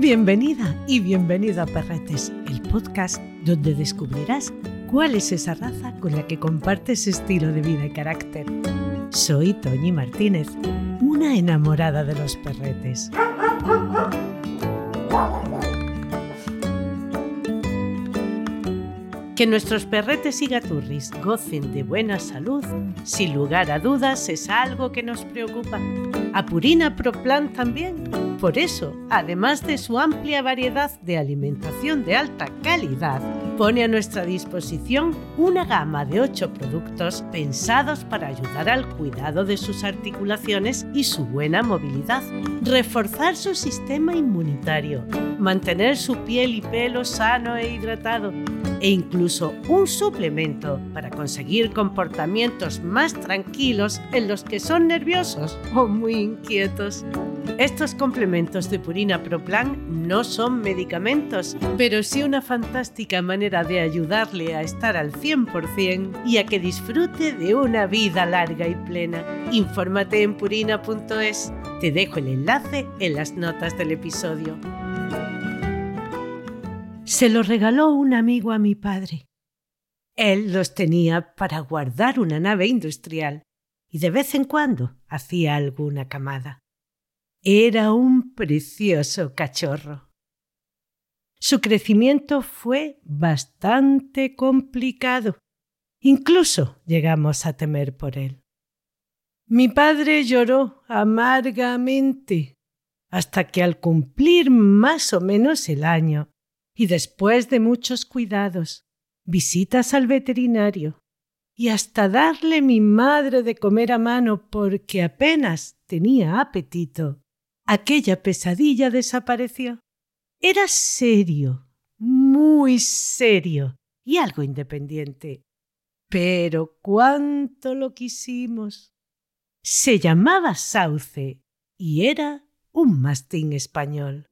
Bienvenida y bienvenido a Perretes, el podcast donde descubrirás cuál es esa raza con la que compartes estilo de vida y carácter. Soy Toñi Martínez, una enamorada de los perretes. Que nuestros perretes y gaturris gocen de buena salud, sin lugar a dudas, es algo que nos preocupa. A Purina Proplan también. Por eso, además de su amplia variedad de alimentación de alta calidad, pone a nuestra disposición una gama de ocho productos pensados para ayudar al cuidado de sus articulaciones y su buena movilidad, reforzar su sistema inmunitario, mantener su piel y pelo sano e hidratado, e incluso un suplemento para conseguir comportamientos más tranquilos en los que son nerviosos o muy inquietos. Estos complementos de Purina Pro Plan no son medicamentos, pero sí una fantástica manera de ayudarle a estar al 100% y a que disfrute de una vida larga y plena. Infórmate en purina.es. Te dejo el enlace en las notas del episodio. Se los regaló un amigo a mi padre. Él los tenía para guardar una nave industrial y de vez en cuando hacía alguna camada. Era un precioso cachorro. Su crecimiento fue bastante complicado. Incluso llegamos a temer por él. Mi padre lloró amargamente hasta que al cumplir más o menos el año y después de muchos cuidados, visitas al veterinario y hasta darle mi madre de comer a mano porque apenas tenía apetito, aquella pesadilla desapareció. Era serio, muy serio y algo independiente. Pero cuánto lo quisimos. Se llamaba Sauce y era un mastín español.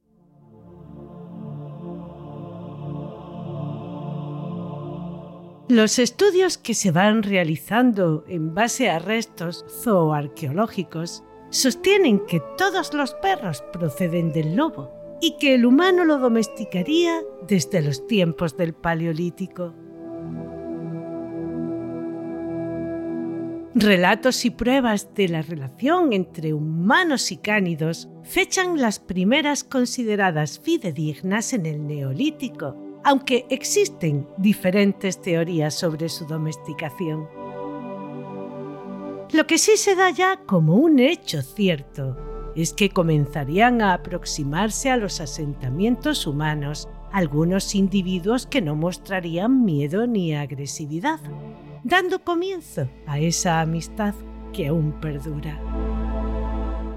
Los estudios que se van realizando en base a restos zooarqueológicos sostienen que todos los perros proceden del lobo y que el humano lo domesticaría desde los tiempos del Paleolítico. Relatos y pruebas de la relación entre humanos y cánidos fechan las primeras consideradas fidedignas en el Neolítico, aunque existen diferentes teorías sobre su domesticación. Lo que sí se da ya como un hecho cierto es que comenzarían a aproximarse a los asentamientos humanos algunos individuos que no mostrarían miedo ni agresividad, dando comienzo a esa amistad que aún perdura.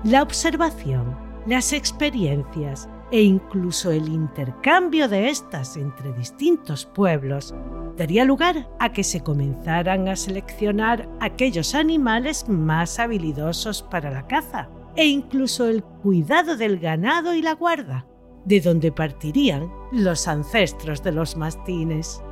La observación, las experiencias, e incluso el intercambio de estas entre distintos pueblos daría lugar a que se comenzaran a seleccionar aquellos animales más habilidosos para la caza e incluso el cuidado del ganado y la guarda, de donde partirían los ancestros de los mastines.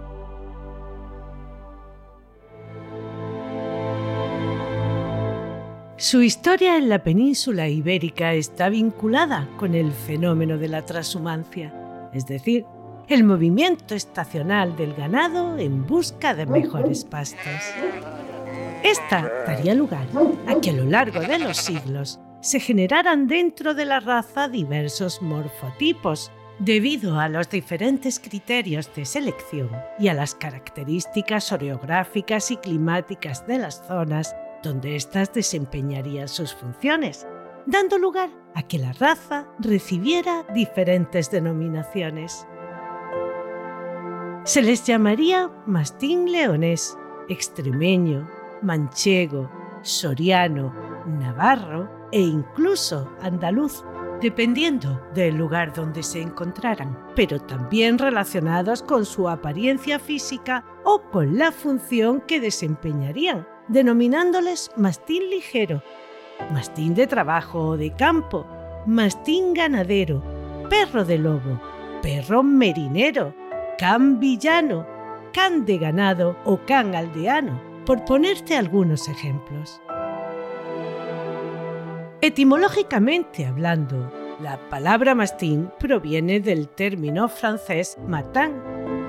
Su historia en la península ibérica está vinculada con el fenómeno de la transhumancia, es decir, el movimiento estacional del ganado en busca de mejores pastos. Esta daría lugar a que a lo largo de los siglos se generaran dentro de la raza diversos morfotipos debido a los diferentes criterios de selección y a las características oreográficas y climáticas de las zonas donde éstas desempeñarían sus funciones, dando lugar a que la raza recibiera diferentes denominaciones. Se les llamaría mastín leonés, extremeño, manchego, soriano, navarro e incluso andaluz, dependiendo del lugar donde se encontraran, pero también relacionados con su apariencia física o con la función que desempeñarían, denominándoles mastín ligero, mastín de trabajo o de campo, mastín ganadero, perro de lobo, perro merinero, can villano, can de ganado o can aldeano, por ponerte algunos ejemplos. Etimológicamente hablando, La palabra mastín proviene del término francés matin,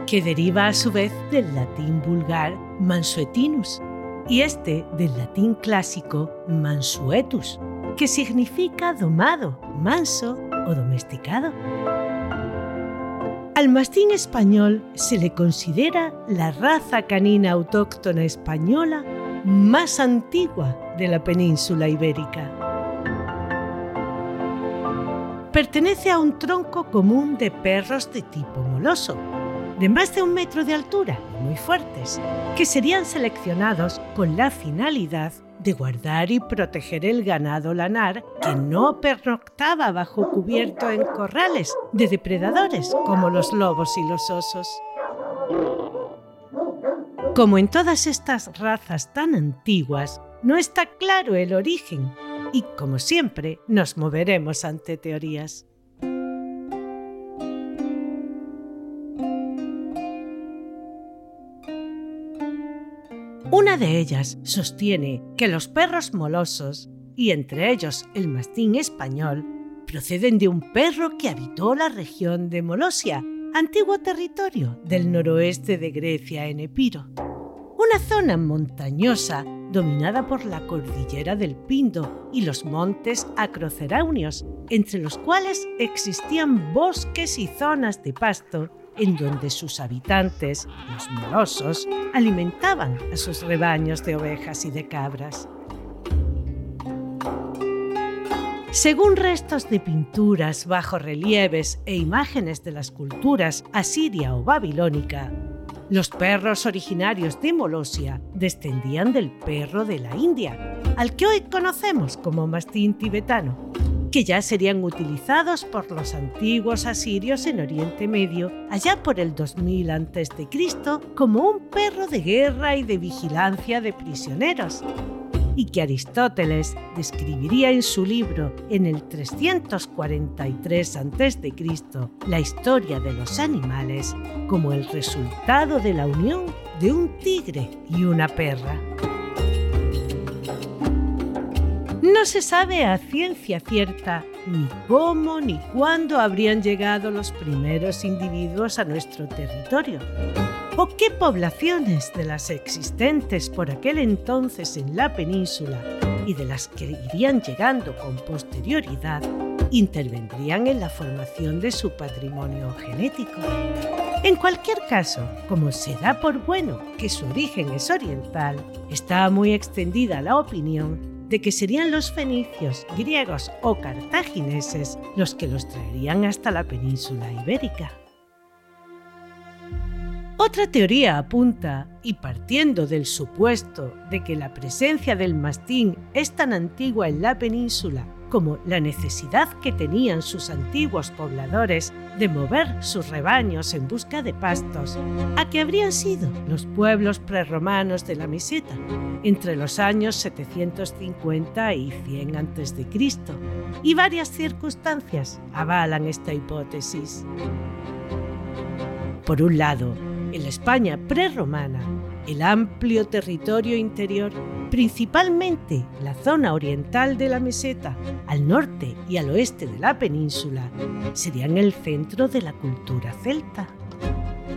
que deriva a su vez del latín vulgar mansuetinus y este del latín clásico mansuetus, que significa domado, manso o domesticado. Al mastín español se le considera la raza canina autóctona española más antigua de la península ibérica. Pertenece a un tronco común de perros de tipo moloso, de más de un metro de altura muy fuertes, que serían seleccionados con la finalidad de guardar y proteger el ganado lanar que no pernoctaba bajo cubierto en corrales de depredadores como los lobos y los osos. Como en todas estas razas tan antiguas, no está claro el origen y, como siempre, nos moveremos ante teorías. Una de ellas sostiene que los perros molosos, y entre ellos el mastín español, proceden de un perro que habitó la región de Molosia, antiguo territorio del noroeste de Grecia en Epiro. Una zona montañosa dominada por la cordillera del Pindo y los montes acroceraunios, entre los cuales existían bosques y zonas de pasto en donde sus habitantes, los morosos, alimentaban a sus rebaños de ovejas y de cabras. Según restos de pinturas, bajorrelieves e imágenes de las culturas asiria o babilónica, los perros originarios de Molosia descendían del perro de la India, al que hoy conocemos como mastín tibetano, que ya serían utilizados por los antiguos asirios en Oriente Medio allá por el 2000 a.C. como un perro de guerra y de vigilancia de prisioneros, y que Aristóteles describiría en su libro en el 343 a.C. la historia de los animales como el resultado de la unión de un tigre y una perra. No se sabe a ciencia cierta ni cómo ni cuándo habrían llegado los primeros individuos a nuestro territorio, o qué poblaciones de las existentes por aquel entonces en la península y de las que irían llegando con posterioridad intervendrían en la formación de su patrimonio genético. En cualquier caso, como se da por bueno que su origen es oriental, está muy extendida la opinión de que serían los fenicios, griegos o cartagineses los que los traerían hasta la península ibérica. Otra teoría apunta, y partiendo del supuesto de que la presencia del mastín es tan antigua en la península como la necesidad que tenían sus antiguos pobladores de mover sus rebaños en busca de pastos, a que habrían sido los pueblos prerromanos de la meseta entre los años 750 y 100 a.C. Y varias circunstancias avalan esta hipótesis. Por un lado, en la España prerromana, el amplio territorio interior, principalmente la zona oriental de la meseta, al norte y al oeste de la península, serían el centro de la cultura celta.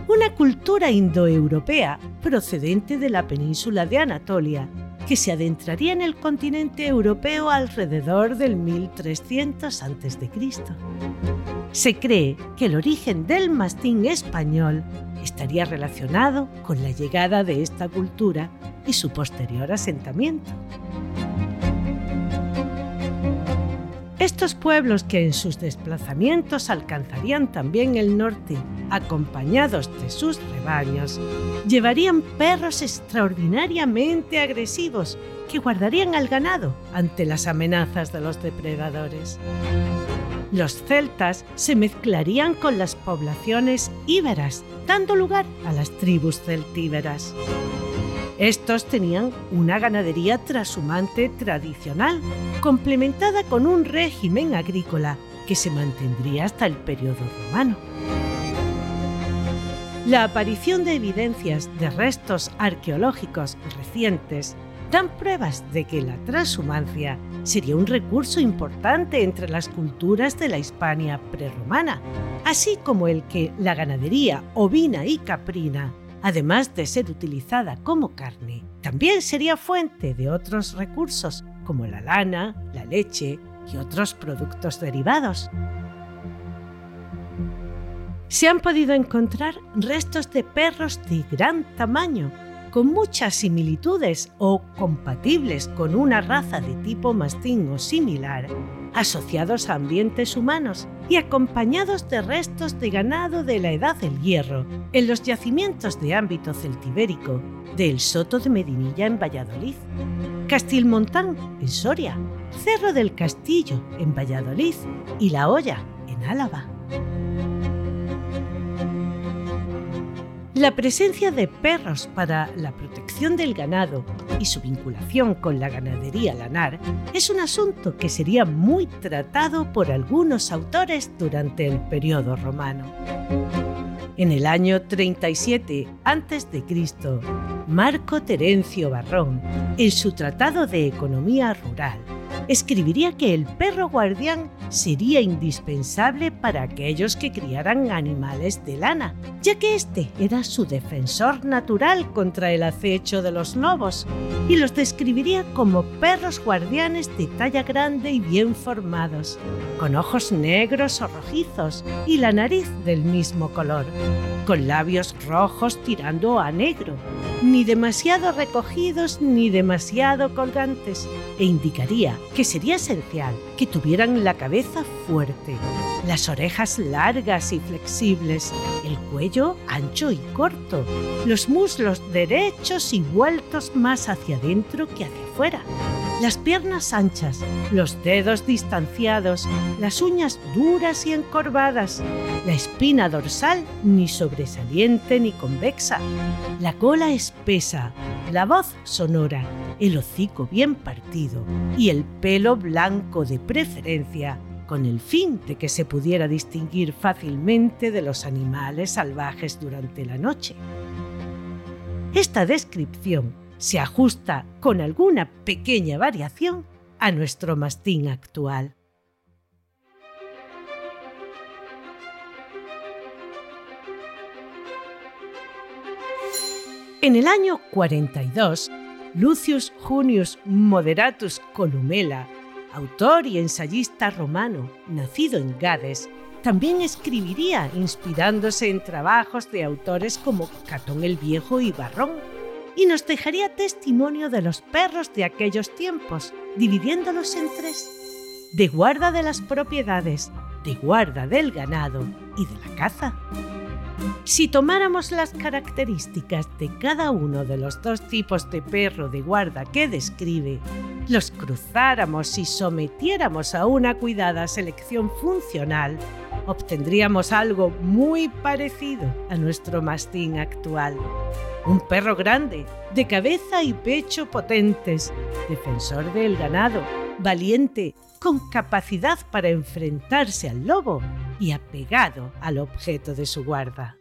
Una cultura indoeuropea procedente de la península de Anatolia, que se adentraría en el continente europeo alrededor del 1300 a.C. Se cree que el origen del mastín español estaría relacionado con la llegada de esta cultura y su posterior asentamiento. Estos pueblos que en sus desplazamientos alcanzarían también el norte, acompañados de sus rebaños, llevarían perros extraordinariamente agresivos que guardarían al ganado ante las amenazas de los depredadores los celtas se mezclarían con las poblaciones íberas, dando lugar a las tribus celtíberas. Estos tenían una ganadería trashumante tradicional, complementada con un régimen agrícola que se mantendría hasta el periodo romano. La aparición de evidencias de restos arqueológicos recientes dan pruebas de que la transhumancia sería un recurso importante entre las culturas de la Hispania prerromana, así como el que la ganadería ovina y caprina, además de ser utilizada como carne, también sería fuente de otros recursos como la lana, la leche y otros productos derivados. Se han podido encontrar restos de perros de gran tamaño con muchas similitudes o compatibles con una raza de tipo mastín o similar, asociados a ambientes humanos y acompañados de restos de ganado de la Edad del Hierro en los yacimientos de ámbito celtibérico del Soto de Medinilla en Valladolid, Castilmontán en Soria, Cerro del Castillo en Valladolid y La Hoya en Álava. La presencia de perros para la protección del ganado y su vinculación con la ganadería lanar es un asunto que sería muy tratado por algunos autores durante el periodo romano. En el año 37 a.C., Marco Terencio Barrón, en su Tratado de Economía Rural, escribiría que el perro guardián sería indispensable para aquellos que criaran animales de lana, ya que este era su defensor natural contra el acecho de los lobos, y los describiría como perros guardianes de talla grande y bien formados, con ojos negros o rojizos y la nariz del mismo color, con labios rojos tirando a negro, ni demasiado recogidos ni demasiado colgantes, e indicaría que sería esencial que tuvieran la cabeza fuerte, las orejas largas y flexibles, el cuello ancho y corto, los muslos derechos y vueltos más hacia adentro que hacia afuera, las piernas anchas, los dedos distanciados, las uñas duras y encorvadas, la espina dorsal ni sobresaliente ni convexa, la cola espesa, la voz sonora, el hocico bien partido y el pelo blanco de preferencia con el fin de que se pudiera distinguir fácilmente de los animales salvajes durante la noche. Esta descripción se ajusta con alguna pequeña variación a nuestro mastín actual. En el año 42, Lucius Junius Moderatus Columela, autor y ensayista romano, nacido en Gades, también escribiría inspirándose en trabajos de autores como Catón el Viejo y Barrón, y nos dejaría testimonio de los perros de aquellos tiempos, dividiéndolos en tres, de guarda de las propiedades, de guarda del ganado y de la caza. Si tomáramos las características de cada uno de los dos tipos de perro de guarda que describe, los cruzáramos y sometiéramos a una cuidada selección funcional, obtendríamos algo muy parecido a nuestro mastín actual. Un perro grande, de cabeza y pecho potentes, defensor del ganado, valiente, con capacidad para enfrentarse al lobo y apegado al objeto de su guarda.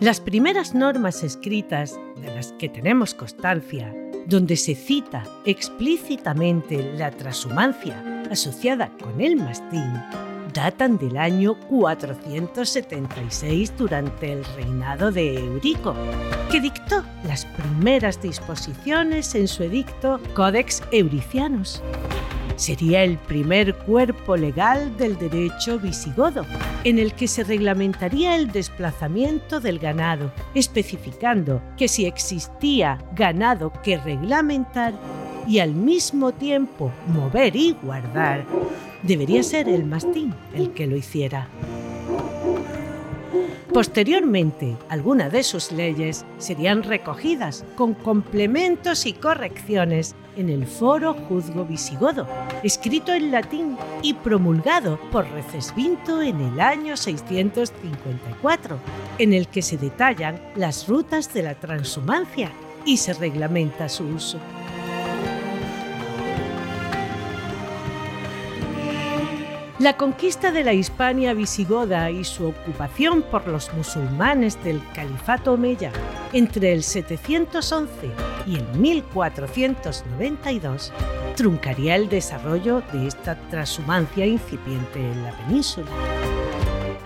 Las primeras normas escritas de las que tenemos constancia, donde se cita explícitamente la transhumancia asociada con el mastín, datan del año 476 durante el reinado de Eurico, que dictó las primeras disposiciones en su edicto Codex Euricianus. Sería el primer cuerpo legal del derecho visigodo, en el que se reglamentaría el desplazamiento del ganado, especificando que si existía ganado que reglamentar y al mismo tiempo mover y guardar, debería ser el mastín el que lo hiciera. Posteriormente, algunas de sus leyes serían recogidas con complementos y correcciones en el Foro Juzgo Visigodo, escrito en latín y promulgado por Recesvinto en el año 654, en el que se detallan las rutas de la transhumancia y se reglamenta su uso. La conquista de la Hispania visigoda y su ocupación por los musulmanes del Califato Omeya entre el 711 y el 1492 truncaría el desarrollo de esta transhumancia incipiente en la península.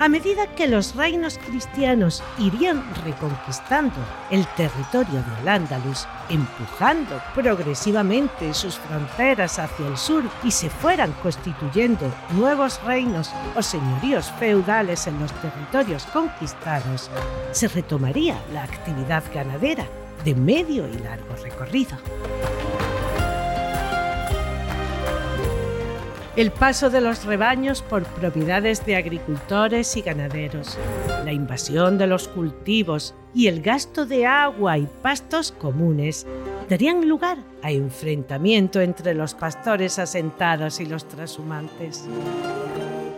A medida que los reinos cristianos irían reconquistando el territorio de Al-Ándalus, empujando progresivamente sus fronteras hacia el sur y se fueran constituyendo nuevos reinos o señoríos feudales en los territorios conquistados, se retomaría la actividad ganadera de medio y largo recorrido. El paso de los rebaños por propiedades de agricultores y ganaderos, la invasión de los cultivos y el gasto de agua y pastos comunes darían lugar a enfrentamiento entre los pastores asentados y los trashumantes.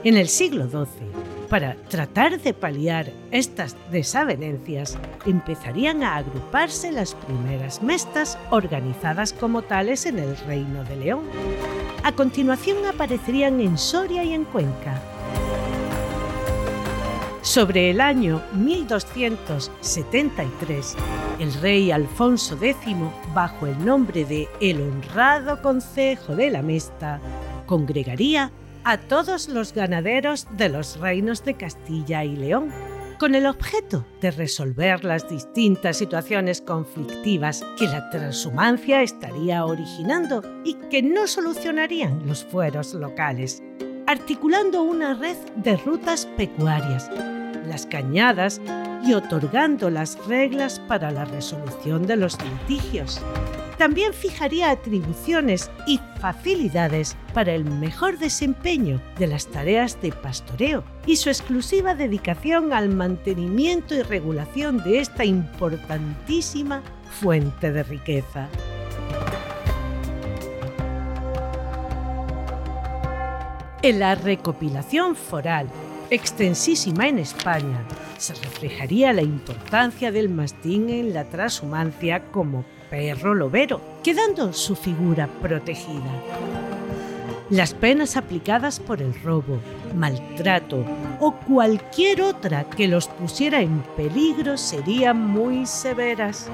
En el siglo XII, para tratar de paliar estas desavenencias, empezarían a agruparse las primeras mestas organizadas como tales en el Reino de León. A continuación aparecerían en Soria y en Cuenca. Sobre el año 1273, el rey Alfonso X, bajo el nombre de El Honrado Concejo de la Mesta, congregaría a todos los ganaderos de los reinos de Castilla y León, con el objeto de resolver las distintas situaciones conflictivas que la transhumancia estaría originando y que no solucionarían los fueros locales, articulando una red de rutas pecuarias, las cañadas y otorgando las reglas para la resolución de los litigios también fijaría atribuciones y facilidades para el mejor desempeño de las tareas de pastoreo y su exclusiva dedicación al mantenimiento y regulación de esta importantísima fuente de riqueza. En la recopilación foral, extensísima en España, se reflejaría la importancia del mastín en la transhumancia como perro lobero, quedando su figura protegida. Las penas aplicadas por el robo, maltrato o cualquier otra que los pusiera en peligro serían muy severas.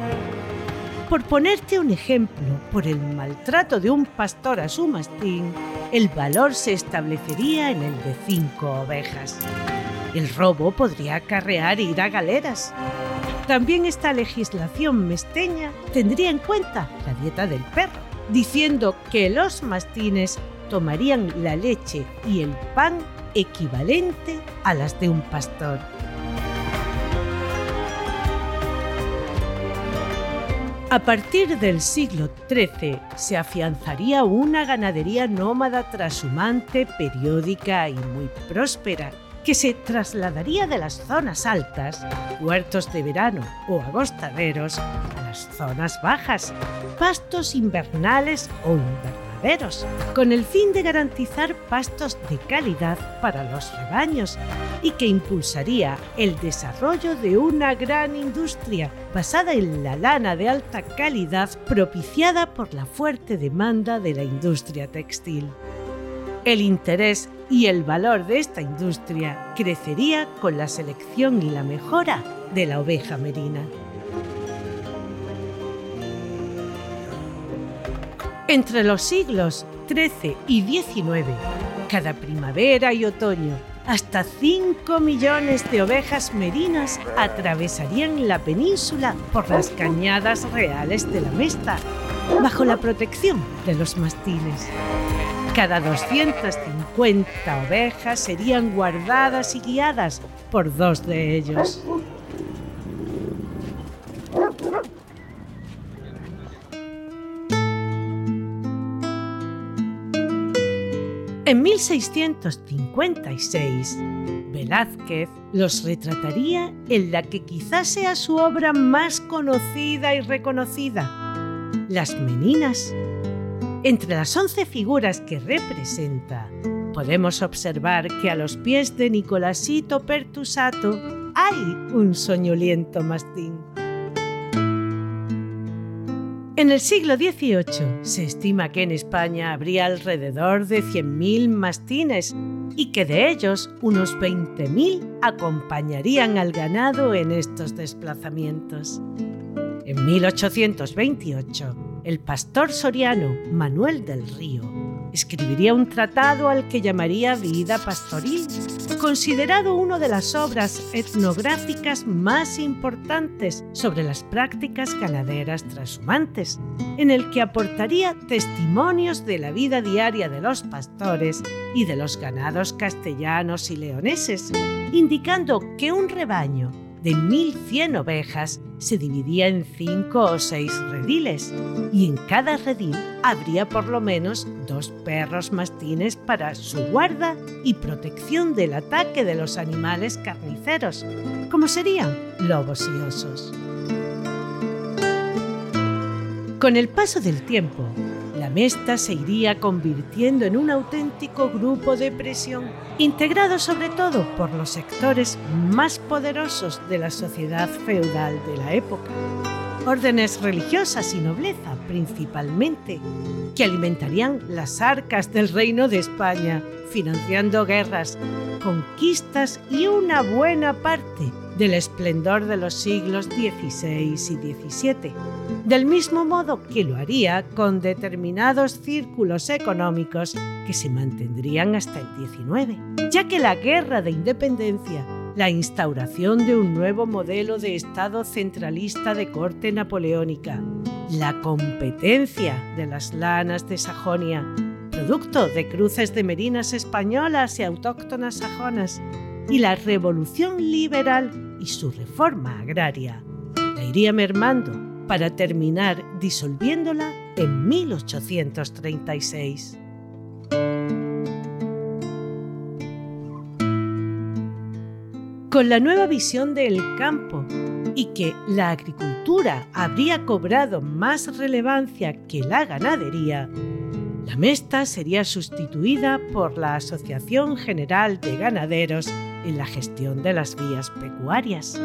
Por ponerte un ejemplo, por el maltrato de un pastor a su mastín, el valor se establecería en el de cinco ovejas. El robo podría acarrear ir a galeras. También esta legislación mesteña tendría en cuenta la dieta del perro, diciendo que los mastines tomarían la leche y el pan equivalente a las de un pastor. A partir del siglo XIII se afianzaría una ganadería nómada trashumante, periódica y muy próspera, que se trasladaría de las zonas altas, huertos de verano o agostaderos, a las zonas bajas, pastos invernales o invernaderos, con el fin de garantizar pastos de calidad para los rebaños y que impulsaría el desarrollo de una gran industria basada en la lana de alta calidad propiciada por la fuerte demanda de la industria textil. El interés y el valor de esta industria crecería con la selección y la mejora de la oveja merina. Entre los siglos XIII y XIX, cada primavera y otoño, hasta 5 millones de ovejas merinas atravesarían la península por las cañadas reales de la Mesta, bajo la protección de los mastines. Cada 250 ovejas serían guardadas y guiadas por dos de ellos. En 1656, Velázquez los retrataría en la que quizás sea su obra más conocida y reconocida, Las Meninas entre las once figuras que representa, podemos observar que a los pies de Nicolasito Pertusato hay un soñoliento mastín. En el siglo XVIII se estima que en España habría alrededor de 100.000 mastines y que de ellos unos 20.000 acompañarían al ganado en estos desplazamientos. En 1828, el pastor soriano Manuel del Río escribiría un tratado al que llamaría Vida Pastoril, considerado una de las obras etnográficas más importantes sobre las prácticas ganaderas transhumantes, en el que aportaría testimonios de la vida diaria de los pastores y de los ganados castellanos y leoneses, indicando que un rebaño de 1.100 ovejas se dividía en cinco o seis rediles y en cada redil habría por lo menos dos perros mastines para su guarda y protección del ataque de los animales carniceros, como serían lobos y osos. Con el paso del tiempo, Mesta se iría convirtiendo en un auténtico grupo de presión, integrado sobre todo por los sectores más poderosos de la sociedad feudal de la época. Órdenes religiosas y nobleza principalmente, que alimentarían las arcas del reino de España, financiando guerras, conquistas y una buena parte del esplendor de los siglos XVI y XVII, del mismo modo que lo haría con determinados círculos económicos que se mantendrían hasta el XIX, ya que la guerra de independencia, la instauración de un nuevo modelo de Estado centralista de corte napoleónica, la competencia de las lanas de Sajonia, producto de cruces de merinas españolas y autóctonas sajonas, y la revolución liberal y su reforma agraria la iría mermando para terminar disolviéndola en 1836. Con la nueva visión del campo y que la agricultura habría cobrado más relevancia que la ganadería, la Mesta sería sustituida por la Asociación General de Ganaderos en la gestión de las vías pecuarias.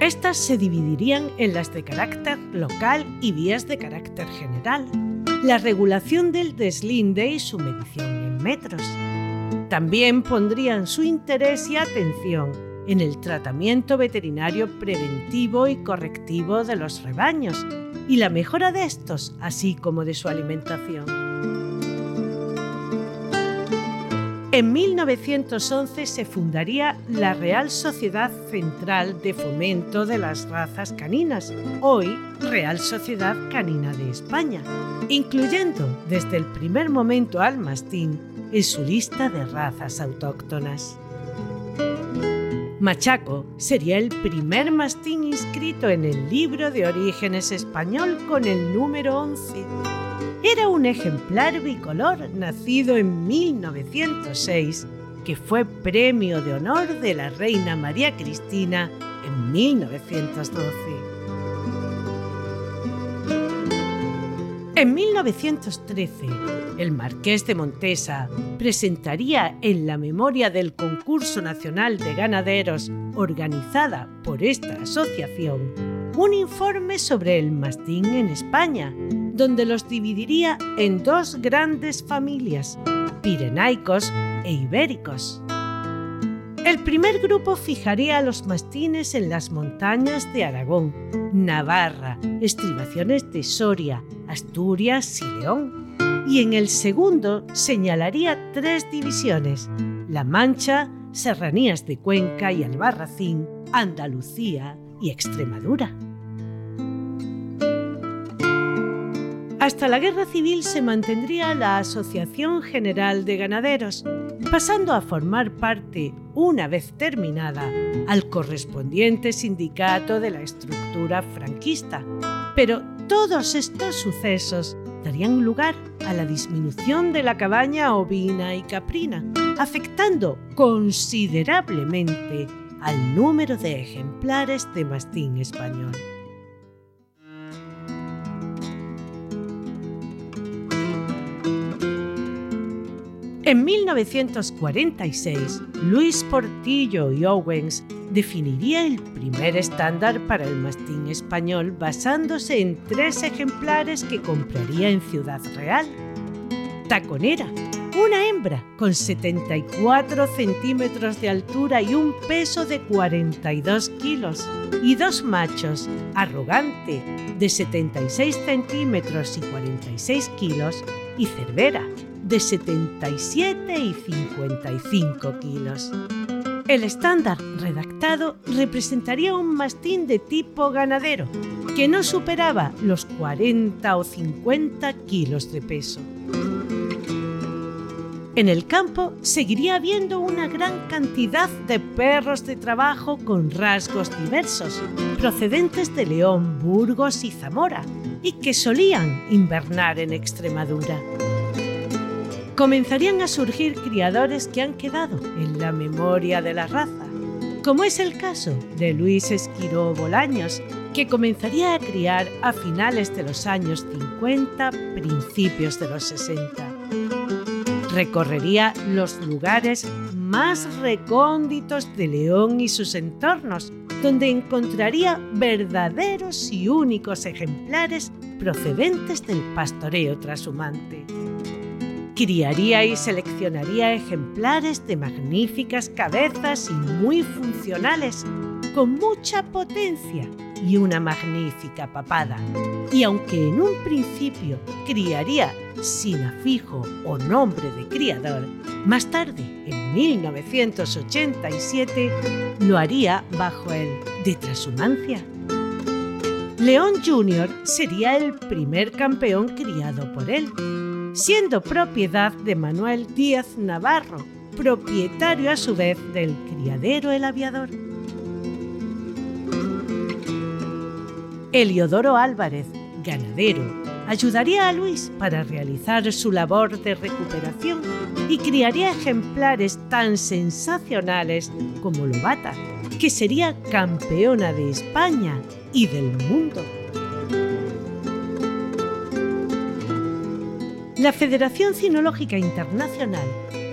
Estas se dividirían en las de carácter local y vías de carácter general. La regulación del deslinde y su medición en metros. También pondrían su interés y atención en el tratamiento veterinario preventivo y correctivo de los rebaños y la mejora de estos, así como de su alimentación. En 1911 se fundaría la Real Sociedad Central de Fomento de las Razas Caninas, hoy Real Sociedad Canina de España, incluyendo desde el primer momento al mastín en su lista de razas autóctonas. Machaco sería el primer mastín inscrito en el libro de orígenes español con el número 11 era un ejemplar bicolor nacido en 1906 que fue premio de honor de la reina María Cristina en 1912. En 1913, el marqués de Montesa presentaría en la memoria del Concurso Nacional de Ganaderos organizada por esta asociación un informe sobre el mastín en España, donde los dividiría en dos grandes familias, pirenaicos e ibéricos. El primer grupo fijaría a los mastines en las montañas de Aragón, Navarra, estribaciones de Soria, Asturias y León. Y en el segundo señalaría tres divisiones, La Mancha, Serranías de Cuenca y Albarracín, Andalucía y Extremadura. Hasta la Guerra Civil se mantendría la Asociación General de Ganaderos, pasando a formar parte, una vez terminada, al correspondiente sindicato de la estructura franquista. Pero todos estos sucesos darían lugar a la disminución de la cabaña ovina y caprina, afectando considerablemente al número de ejemplares de mastín español. En 1946, Luis Portillo y Owens definiría el primer estándar para el mastín español basándose en tres ejemplares que compraría en Ciudad Real. Taconera, una hembra con 74 centímetros de altura y un peso de 42 kilos. Y dos machos, arrogante, de 76 centímetros y 46 kilos. Y Cervera, de 77 y 55 kilos. El estándar redactado representaría un mastín de tipo ganadero, que no superaba los 40 o 50 kilos de peso. En el campo seguiría habiendo una gran cantidad de perros de trabajo con rasgos diversos, procedentes de León, Burgos y Zamora, y que solían invernar en Extremadura. Comenzarían a surgir criadores que han quedado en la memoria de la raza, como es el caso de Luis Esquiró Bolaños, que comenzaría a criar a finales de los años 50, principios de los 60 recorrería los lugares más recónditos de León y sus entornos, donde encontraría verdaderos y únicos ejemplares procedentes del pastoreo trashumante. Criaría y seleccionaría ejemplares de magníficas cabezas y muy funcionales, con mucha potencia y una magnífica papada. Y aunque en un principio criaría sin afijo o nombre de criador, más tarde, en 1987, lo haría bajo el de transhumancia. León Jr. sería el primer campeón criado por él, siendo propiedad de Manuel Díaz Navarro, propietario a su vez del criadero El Aviador. Eliodoro Álvarez, ganadero, ayudaría a Luis para realizar su labor de recuperación y criaría ejemplares tan sensacionales como Lobata, que sería campeona de España y del mundo. La Federación Cinológica Internacional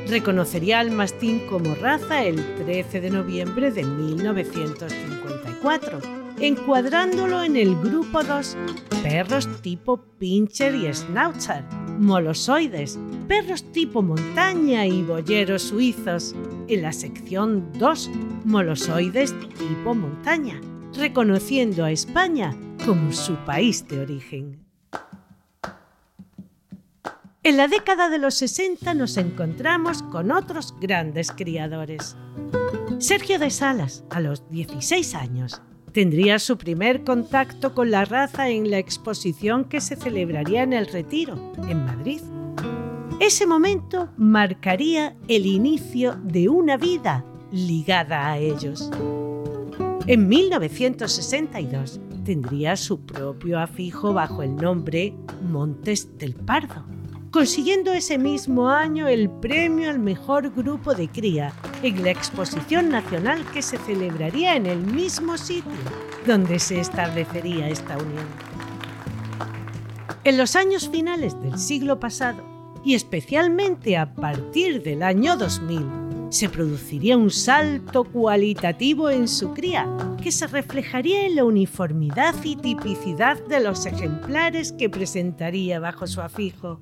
reconocería al mastín como raza el 13 de noviembre de 1954 encuadrándolo en el grupo 2, perros tipo pincher y schnauzer, molosoides, perros tipo montaña y boyeros suizos, en la sección 2, molosoides tipo montaña, reconociendo a España como su país de origen. En la década de los 60 nos encontramos con otros grandes criadores. Sergio de Salas, a los 16 años, tendría su primer contacto con la raza en la exposición que se celebraría en el Retiro, en Madrid. Ese momento marcaría el inicio de una vida ligada a ellos. En 1962 tendría su propio afijo bajo el nombre Montes del Pardo consiguiendo ese mismo año el premio al mejor grupo de cría en la exposición nacional que se celebraría en el mismo sitio donde se establecería esta unión. En los años finales del siglo pasado, y especialmente a partir del año 2000, se produciría un salto cualitativo en su cría, que se reflejaría en la uniformidad y tipicidad de los ejemplares que presentaría bajo su afijo.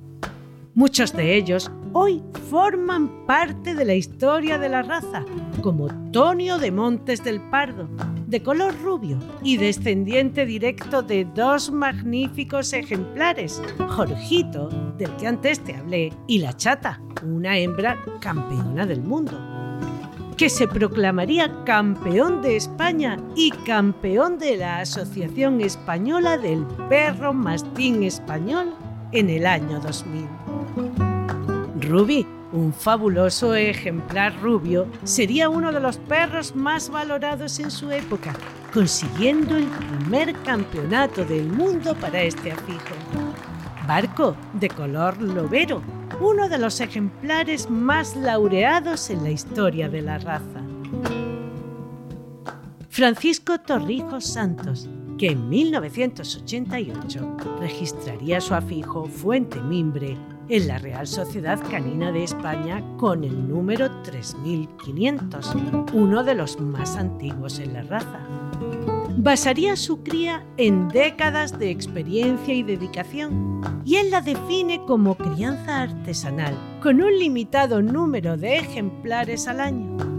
Muchos de ellos hoy forman parte de la historia de la raza, como Tonio de Montes del Pardo, de color rubio y descendiente directo de dos magníficos ejemplares, Jorgito, del que antes te hablé, y la Chata, una hembra campeona del mundo que se proclamaría campeón de España y campeón de la Asociación Española del Perro Mastín Español en el año 2000. Ruby, un fabuloso ejemplar rubio, sería uno de los perros más valorados en su época, consiguiendo el primer campeonato del mundo para este afijo. Barco, de color lobero, uno de los ejemplares más laureados en la historia de la raza. Francisco Torrijos Santos, que en 1988 registraría su afijo Fuente Mimbre en la Real Sociedad Canina de España con el número 3500, uno de los más antiguos en la raza. Basaría su cría en décadas de experiencia y dedicación, y él la define como crianza artesanal, con un limitado número de ejemplares al año.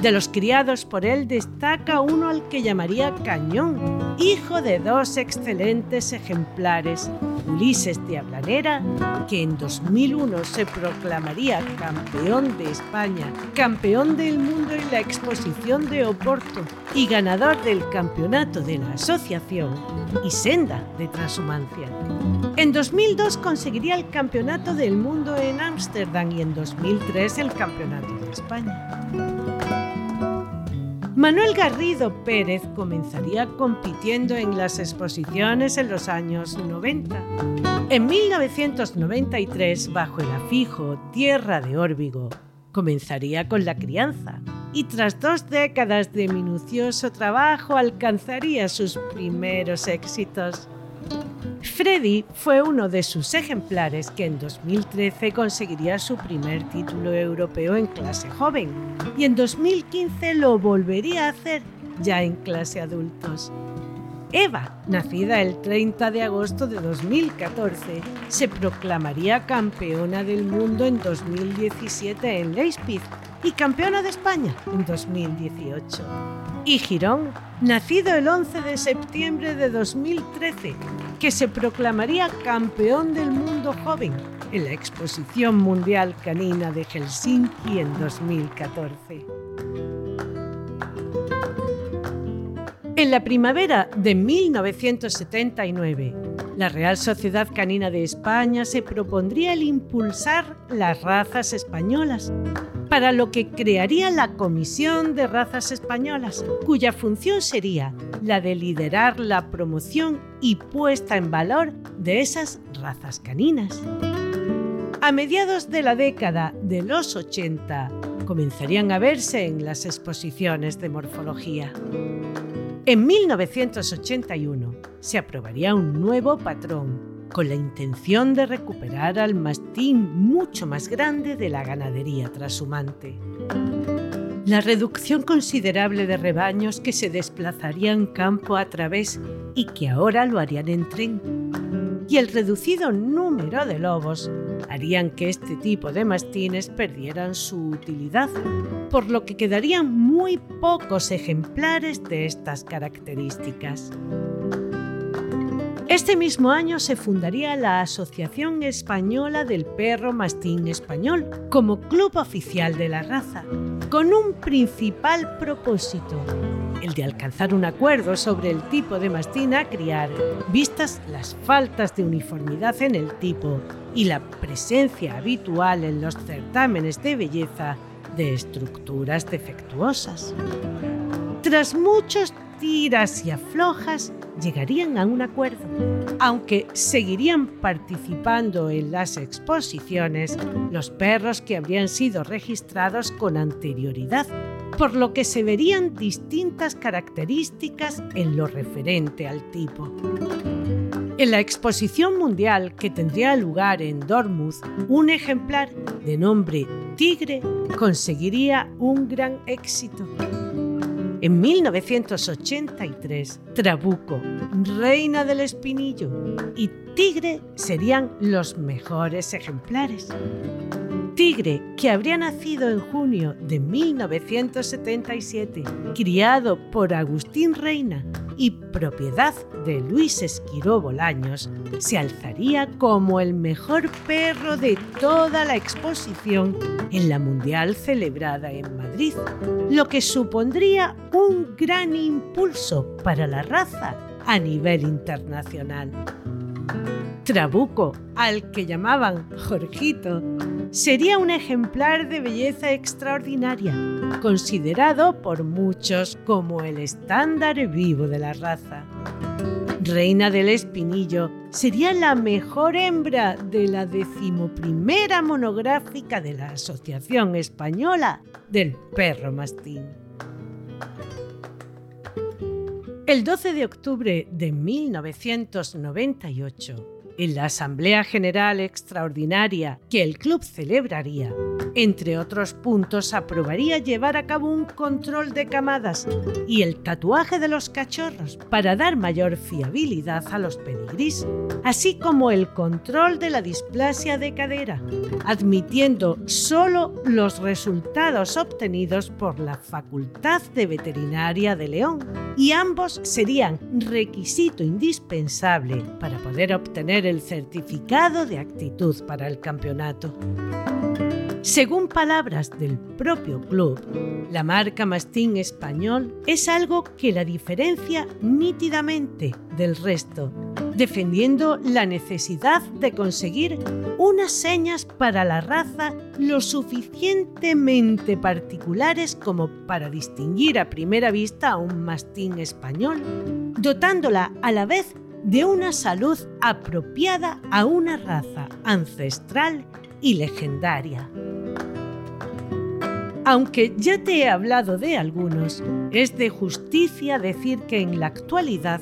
De los criados por él destaca uno al que llamaría Cañón, hijo de dos excelentes ejemplares, Ulises de Ablanera, que en 2001 se proclamaría campeón de España, campeón del mundo en la exposición de Oporto y ganador del campeonato de la asociación y senda de transhumancia. En 2002 conseguiría el campeonato del mundo en Ámsterdam y en 2003 el campeonato de España. Manuel Garrido Pérez comenzaría compitiendo en las exposiciones en los años 90. En 1993, bajo el afijo Tierra de Órbigo, comenzaría con la crianza y tras dos décadas de minucioso trabajo alcanzaría sus primeros éxitos. Freddy fue uno de sus ejemplares que en 2013 conseguiría su primer título europeo en clase joven y en 2015 lo volvería a hacer ya en clase adultos. Eva, nacida el 30 de agosto de 2014, se proclamaría campeona del mundo en 2017 en Leipzig y campeona de España en 2018. Y Girón, nacido el 11 de septiembre de 2013, que se proclamaría campeón del mundo joven en la Exposición Mundial Canina de Helsinki en 2014. En la primavera de 1979, la Real Sociedad Canina de España se propondría el impulsar las razas españolas, para lo que crearía la Comisión de Razas Españolas, cuya función sería la de liderar la promoción y puesta en valor de esas razas caninas. A mediados de la década de los 80 comenzarían a verse en las exposiciones de morfología. En 1981 se aprobaría un nuevo patrón con la intención de recuperar al mastín mucho más grande de la ganadería trashumante. La reducción considerable de rebaños que se desplazarían campo a través y que ahora lo harían en tren. Y el reducido número de lobos harían que este tipo de mastines perdieran su utilidad, por lo que quedarían muy pocos ejemplares de estas características. Este mismo año se fundaría la Asociación Española del Perro Mastín Español como club oficial de la raza, con un principal propósito, el de alcanzar un acuerdo sobre el tipo de mastín a criar, vistas las faltas de uniformidad en el tipo y la presencia habitual en los certámenes de belleza de estructuras defectuosas. Tras muchos tiras y aflojas, llegarían a un acuerdo. Aunque seguirían participando en las exposiciones los perros que habrían sido registrados con anterioridad, por lo que se verían distintas características en lo referente al tipo. En la exposición mundial que tendría lugar en Dortmund, un ejemplar de nombre Tigre conseguiría un gran éxito. En 1983, Trabuco, Reina del Espinillo y Tigre serían los mejores ejemplares. Tigre, que habría nacido en junio de 1977, criado por Agustín Reina y propiedad de Luis Esquiró Bolaños, se alzaría como el mejor perro de toda la exposición en la Mundial celebrada en Madrid, lo que supondría un gran impulso para la raza a nivel internacional. Trabuco, al que llamaban Jorgito, sería un ejemplar de belleza extraordinaria, considerado por muchos como el estándar vivo de la raza. Reina del Espinillo sería la mejor hembra de la decimoprimera monográfica de la Asociación Española del Perro Mastín. El 12 de octubre de 1998, En la Asamblea General Extraordinaria que el club celebraría, entre otros puntos, aprobaría llevar a cabo un control de camadas y el tatuaje de los cachorros para dar mayor fiabilidad a los pedigrís, así como el control de la displasia de cadera, admitiendo solo los resultados obtenidos por la Facultad de Veterinaria de León, y ambos serían requisito indispensable para poder obtener el certificado de actitud para el campeonato. Según palabras del propio club, la marca Mastín español es algo que la diferencia nítidamente del resto, defendiendo la necesidad de conseguir unas señas para la raza lo suficientemente particulares como para distinguir a primera vista a un mastín español, dotándola a la vez de una salud apropiada a una raza ancestral y legendaria. Aunque ya te he hablado de algunos, es de justicia decir que en la actualidad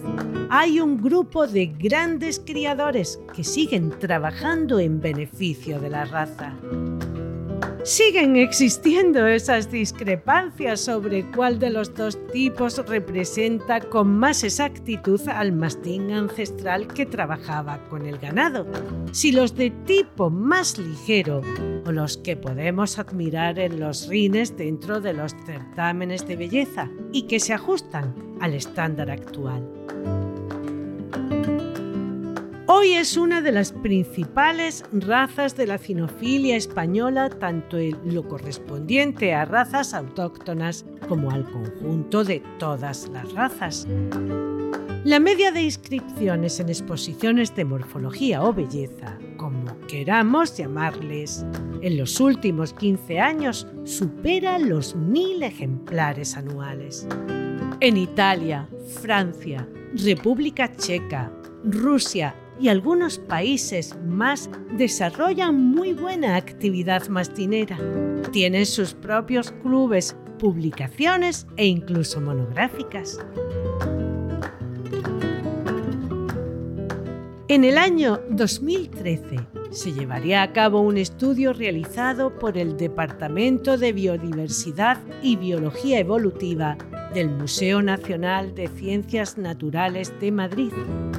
hay un grupo de grandes criadores que siguen trabajando en beneficio de la raza. Siguen existiendo esas discrepancias sobre cuál de los dos tipos representa con más exactitud al mastín ancestral que trabajaba con el ganado. Si los de tipo más ligero o los que podemos admirar en los rines dentro de los certámenes de belleza y que se ajustan al estándar actual. Hoy es una de las principales razas de la cinofilia española, tanto en lo correspondiente a razas autóctonas como al conjunto de todas las razas. La media de inscripciones en exposiciones de morfología o belleza, como queramos llamarles, en los últimos 15 años supera los mil ejemplares anuales. En Italia, Francia, República Checa, Rusia y algunos países más desarrollan muy buena actividad mastinera. Tienen sus propios clubes, publicaciones e incluso monográficas. En el año 2013 se llevaría a cabo un estudio realizado por el Departamento de Biodiversidad y Biología Evolutiva del Museo Nacional de Ciencias Naturales de Madrid,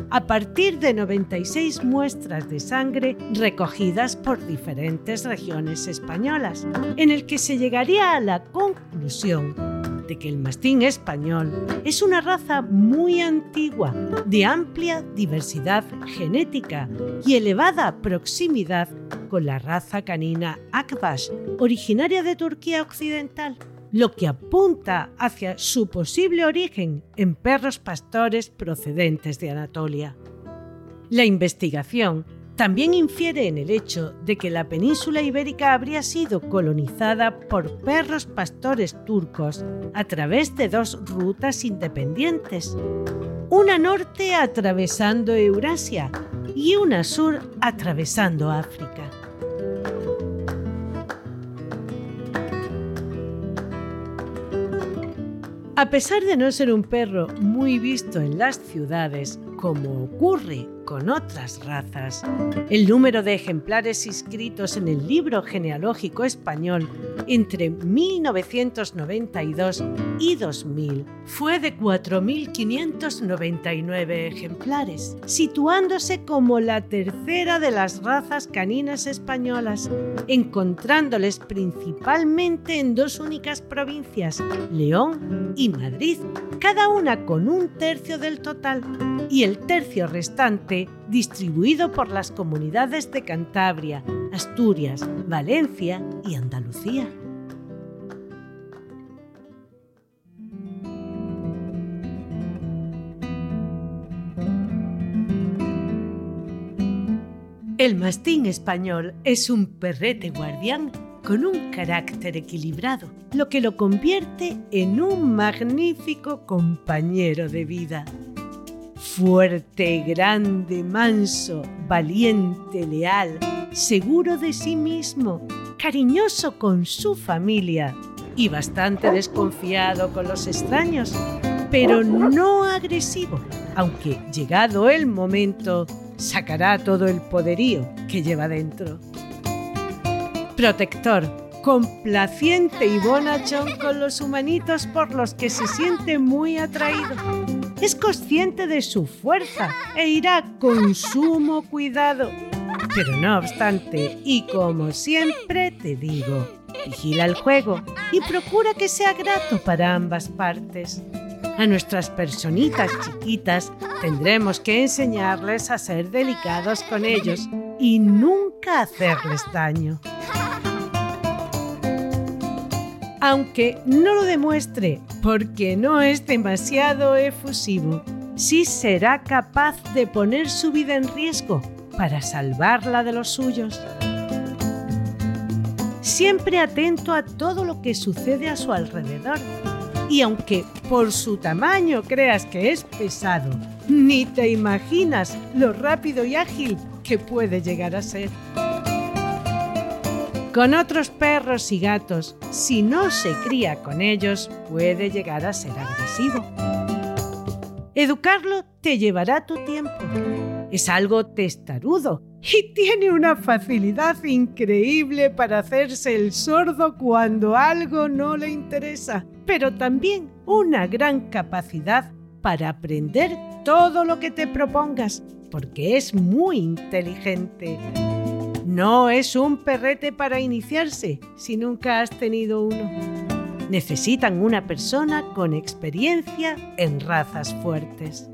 a partir de 96 muestras de sangre recogidas por diferentes regiones españolas, en el que se llegaría a la conclusión de que el mastín español es una raza muy antigua, de amplia diversidad genética y elevada proximidad con la raza canina Akbash, originaria de Turquía Occidental lo que apunta hacia su posible origen en perros pastores procedentes de Anatolia. La investigación también infiere en el hecho de que la península ibérica habría sido colonizada por perros pastores turcos a través de dos rutas independientes, una norte atravesando Eurasia y una sur atravesando África. A pesar de no ser un perro muy visto en las ciudades, como ocurre con otras razas. El número de ejemplares inscritos en el libro genealógico español entre 1992 y 2000 fue de 4.599 ejemplares, situándose como la tercera de las razas caninas españolas, encontrándoles principalmente en dos únicas provincias, León y Madrid, cada una con un tercio del total, y el tercio restante distribuido por las comunidades de Cantabria, Asturias, Valencia y Andalucía. El mastín español es un perrete guardián con un carácter equilibrado, lo que lo convierte en un magnífico compañero de vida. Fuerte, grande, manso, valiente, leal, seguro de sí mismo, cariñoso con su familia y bastante desconfiado con los extraños, pero no agresivo, aunque llegado el momento, sacará todo el poderío que lleva dentro. Protector, complaciente y bonachón con los humanitos por los que se siente muy atraído. Es consciente de su fuerza e irá con sumo cuidado. Pero no obstante, y como siempre te digo, vigila el juego y procura que sea grato para ambas partes. A nuestras personitas chiquitas tendremos que enseñarles a ser delicados con ellos y nunca hacerles daño aunque no lo demuestre porque no es demasiado efusivo, sí será capaz de poner su vida en riesgo para salvarla de los suyos. Siempre atento a todo lo que sucede a su alrededor. Y aunque por su tamaño creas que es pesado, ni te imaginas lo rápido y ágil que puede llegar a ser. Con otros perros y gatos, si no se cría con ellos, puede llegar a ser agresivo. Educarlo te llevará tu tiempo. Es algo testarudo y tiene una facilidad increíble para hacerse el sordo cuando algo no le interesa, pero también una gran capacidad para aprender todo lo que te propongas, porque es muy inteligente. No es un perrete para iniciarse si nunca has tenido uno. Necesitan una persona con experiencia en razas fuertes.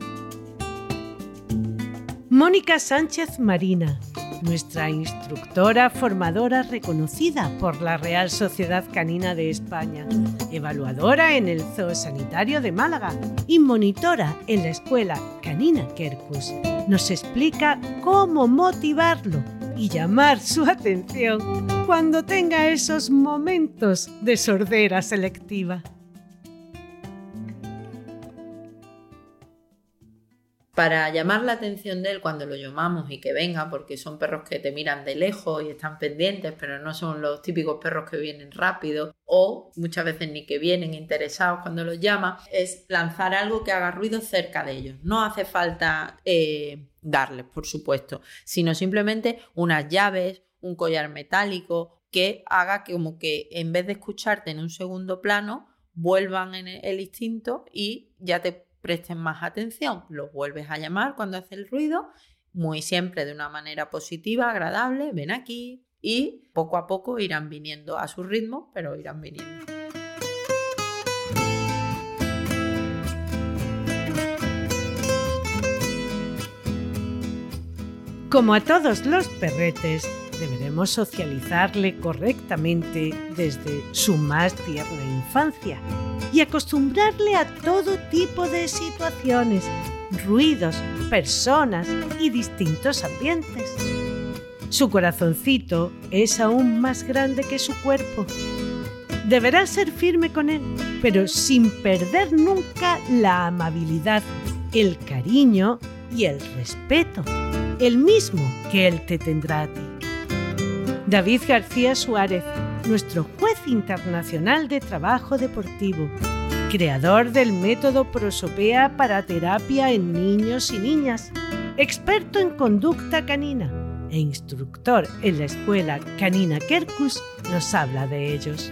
Mónica Sánchez Marina, nuestra instructora formadora reconocida por la Real Sociedad Canina de España, evaluadora en el Zoo Sanitario de Málaga y monitora en la Escuela Canina Kerkus, nos explica cómo motivarlo y llamar su atención cuando tenga esos momentos de sordera selectiva. Para llamar la atención de él cuando lo llamamos y que venga, porque son perros que te miran de lejos y están pendientes, pero no son los típicos perros que vienen rápido o muchas veces ni que vienen interesados cuando los llama, es lanzar algo que haga ruido cerca de ellos. No hace falta eh, darles, por supuesto, sino simplemente unas llaves, un collar metálico que haga que como que en vez de escucharte en un segundo plano, vuelvan en el instinto y ya te presten más atención. Los vuelves a llamar cuando hace el ruido, muy siempre de una manera positiva, agradable, ven aquí y poco a poco irán viniendo a su ritmo, pero irán viniendo. Como a todos los perretes, deberemos socializarle correctamente desde su más tierna infancia y acostumbrarle a todo tipo de situaciones, ruidos, personas y distintos ambientes. Su corazoncito es aún más grande que su cuerpo. Deberá ser firme con él, pero sin perder nunca la amabilidad, el cariño y el respeto el mismo que Él te tendrá a ti. David García Suárez, nuestro juez internacional de trabajo deportivo, creador del método Prosopea para terapia en niños y niñas, experto en conducta canina e instructor en la escuela Canina Kerkus, nos habla de ellos.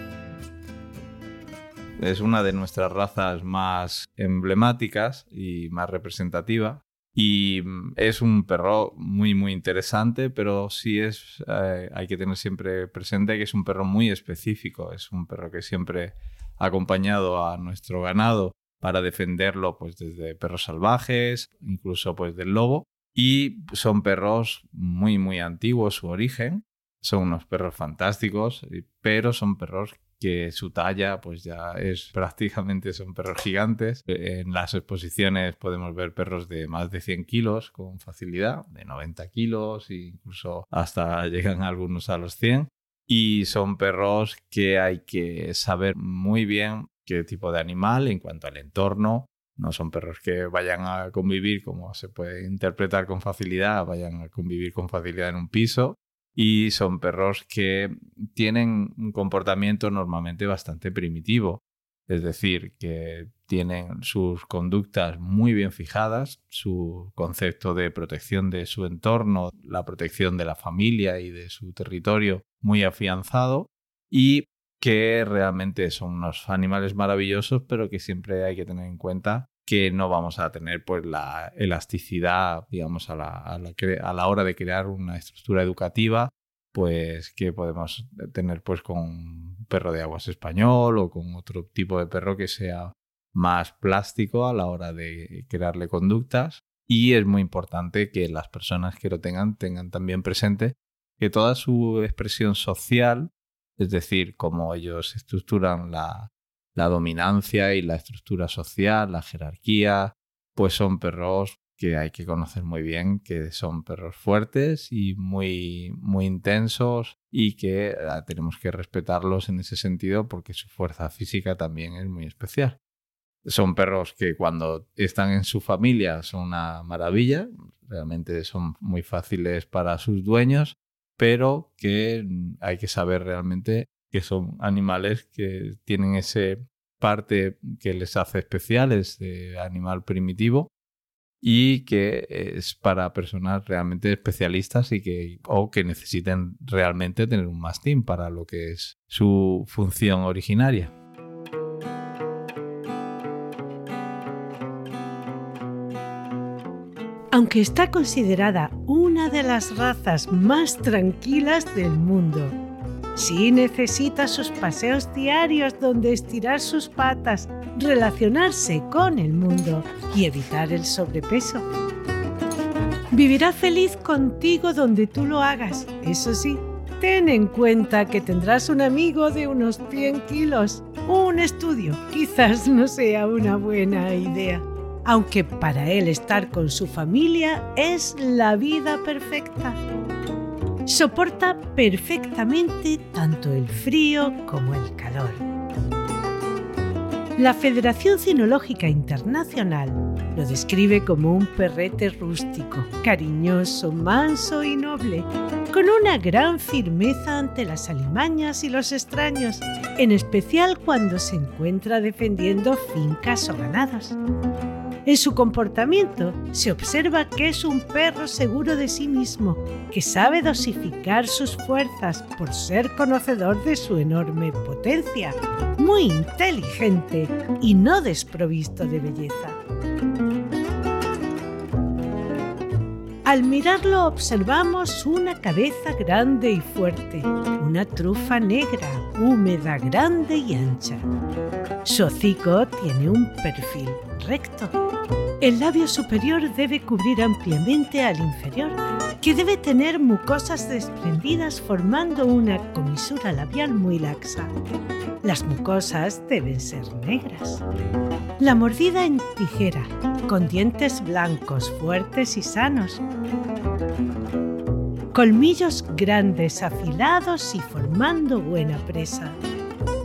Es una de nuestras razas más emblemáticas y más representativa y mm, es un perro muy, muy interesante, pero sí es, eh, hay que tener siempre presente que es un perro muy específico. Es un perro que siempre ha acompañado a nuestro ganado para defenderlo pues desde perros salvajes, incluso pues del lobo. Y son perros muy, muy antiguos, su origen. Son unos perros fantásticos, pero son perros que su talla pues ya es prácticamente son perros gigantes. En las exposiciones podemos ver perros de más de 100 kilos con facilidad, de 90 kilos e incluso hasta llegan algunos a los 100. Y son perros que hay que saber muy bien qué tipo de animal en cuanto al entorno. No son perros que vayan a convivir, como se puede interpretar con facilidad, vayan a convivir con facilidad en un piso, y son perros que tienen un comportamiento normalmente bastante primitivo. Es decir, que tienen sus conductas muy bien fijadas, su concepto de protección de su entorno, la protección de la familia y de su territorio muy afianzado y que realmente son unos animales maravillosos, pero que siempre hay que tener en cuenta que no vamos a tener pues la elasticidad, digamos, a la, a la, a la hora de crear una estructura educativa, pues que podemos tener pues con un perro de aguas español o con otro tipo de perro que sea más plástico a la hora de crearle conductas. Y es muy importante que las personas que lo tengan tengan también presente que toda su expresión social, es decir, cómo ellos estructuran la, la dominancia y la estructura social, la jerarquía, pues son perros que hay que conocer muy bien, que son perros fuertes y muy, muy intensos y que ah, tenemos que respetarlos en ese sentido porque su fuerza física también es muy especial. Son perros que cuando están en su familia son una maravilla, realmente son muy fáciles para sus dueños, pero que hay que saber realmente que son animales que tienen ese parte que les hace especiales de animal primitivo y que es para personas realmente especialistas y que o que necesiten realmente tener un mastín para lo que es su función originaria. Aunque está considerada una de las razas más tranquilas del mundo, sí necesita sus paseos diarios donde estirar sus patas, relacionarse con el mundo y evitar el sobrepeso. Vivirá feliz contigo donde tú lo hagas, eso sí. Ten en cuenta que tendrás un amigo de unos 100 kilos. Un estudio quizás no sea una buena idea, aunque para él estar con su familia es la vida perfecta. Soporta perfectamente tanto el frío como el calor. La Federación Cinológica Internacional lo describe como un perrete rústico, cariñoso, manso y noble, con una gran firmeza ante las alimañas y los extraños, en especial cuando se encuentra defendiendo fincas o ganados. En su comportamiento se observa que es un perro seguro de sí mismo, que sabe dosificar sus fuerzas por ser conocedor de su enorme potencia, muy inteligente y no desprovisto de belleza. Al mirarlo observamos una cabeza grande y fuerte, una trufa negra, húmeda, grande y ancha. Su hocico tiene un perfil recto. El labio superior debe cubrir ampliamente al inferior, que debe tener mucosas desprendidas formando una comisura labial muy laxa. Las mucosas deben ser negras. La mordida en tijera, con dientes blancos, fuertes y sanos. Colmillos grandes, afilados y formando buena presa.